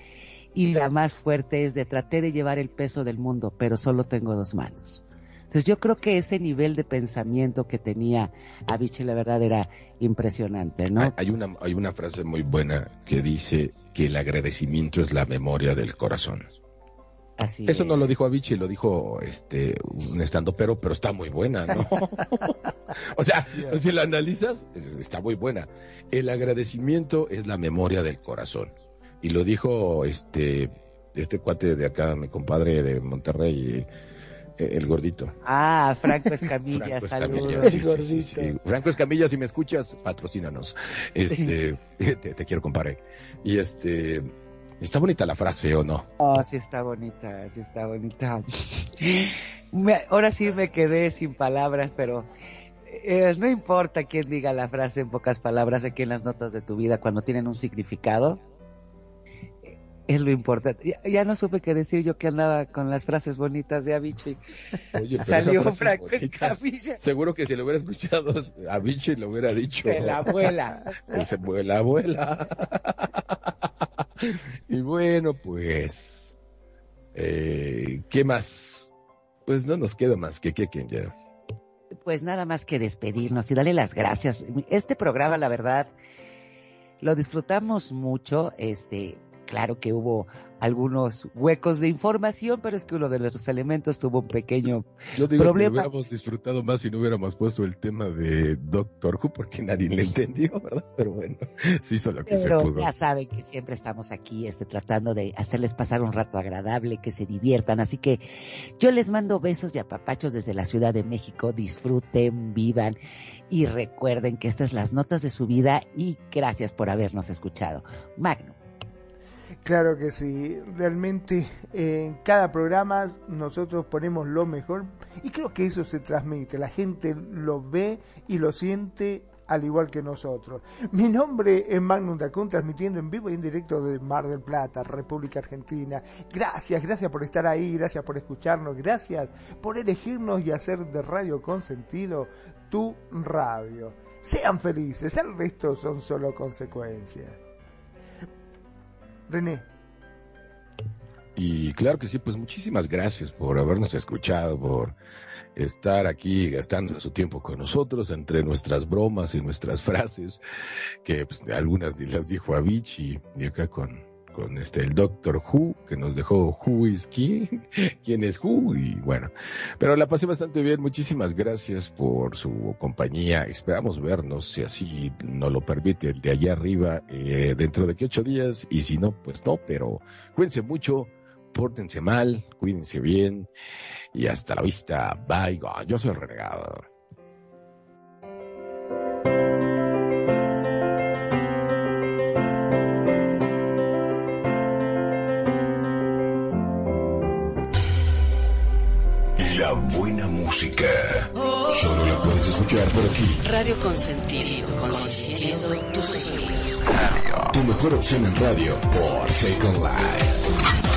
Y la más fuerte es de traté de llevar el peso del mundo, pero solo tengo dos manos. Entonces yo creo que ese nivel de pensamiento que tenía Avicii, la verdad, era impresionante, ¿no? Hay- Hay una, hay una frase muy buena que dice que el agradecimiento es la memoria del corazón. Así Eso es. no lo dijo Avicii, lo dijo este un estando pero, pero está muy buena, ¿no? o sea, si lo analizas, es- está muy buena. El agradecimiento es la memoria del corazón. Y lo dijo este este cuate de acá, mi compadre de Monterrey, eh, el gordito. Ah, Franco Escamilla, saludos. Sí, sí, sí, sí. Franco Escamilla, si me escuchas, patrocínanos. Este, te, te quiero, compadre. Y este, está bonita la frase, ¿o no? Oh, sí está bonita, sí está bonita. Me- ahora sí me quedé sin palabras, pero eh, no importa quién diga la frase en pocas palabras aquí en las notas de tu vida cuando tienen un significado. Es lo importante. Ya, ya no supe qué decir yo que andaba con las frases bonitas de Avicii. Oye, Salió Franco. Escamilla. Seguro que si lo hubiera escuchado a Vichy lo hubiera dicho. Se la. Que se vuela, vuela. y bueno, pues, eh, ¿qué más? Pues no nos queda más que que quien ya. Pues nada más que despedirnos y darle las gracias. Este programa, la verdad, lo disfrutamos mucho. Este, claro que hubo algunos huecos de información, pero es que uno de los elementos tuvo un pequeño Yo digo que problema. hubiéramos disfrutado más si no hubiéramos puesto el tema de Doctor Who, porque nadie le entendió, ¿verdad? Pero bueno, se hizo lo que se Pero pudo. ya saben que siempre estamos aquí este, tratando de hacerles pasar un rato agradable, que se diviertan. Así que yo les mando besos y apapachos desde la Ciudad de México. Disfruten, vivan y recuerden que estas son las notas de su vida y gracias por habernos escuchado. Magno. Claro que sí, realmente en cada programa nosotros ponemos lo mejor y creo que eso se transmite, la gente lo ve y lo siente al igual que nosotros. Mi nombre es Magnum Dacun, transmitiendo en vivo y en directo de Mar del Plata, República Argentina. Gracias, gracias por estar ahí, gracias por escucharnos, gracias por elegirnos y hacer de Radio Consentido tu radio. Sean felices, el resto son solo consecuencias. René. Y claro que sí, pues muchísimas gracias por habernos escuchado, por estar aquí gastando su tiempo con nosotros entre nuestras bromas y nuestras frases, que pues, algunas las dijo Avicii y acá con, con este el Doctor Who, que nos dejó Who is King, quién es Who, y bueno, pero la pasé bastante bien, muchísimas gracias por su compañía, esperamos vernos, si así nos lo permite el de allá arriba, eh, dentro de que ocho días, y si no, pues no, pero cuídense mucho, pórtense mal, cuídense bien, y hasta la vista, bye, yo soy el renegado. La buena música. Solo la puedes escuchar por aquí. Radio Consentido, consintiendo tus sueños. Tu mejor opción en radio por Second Life.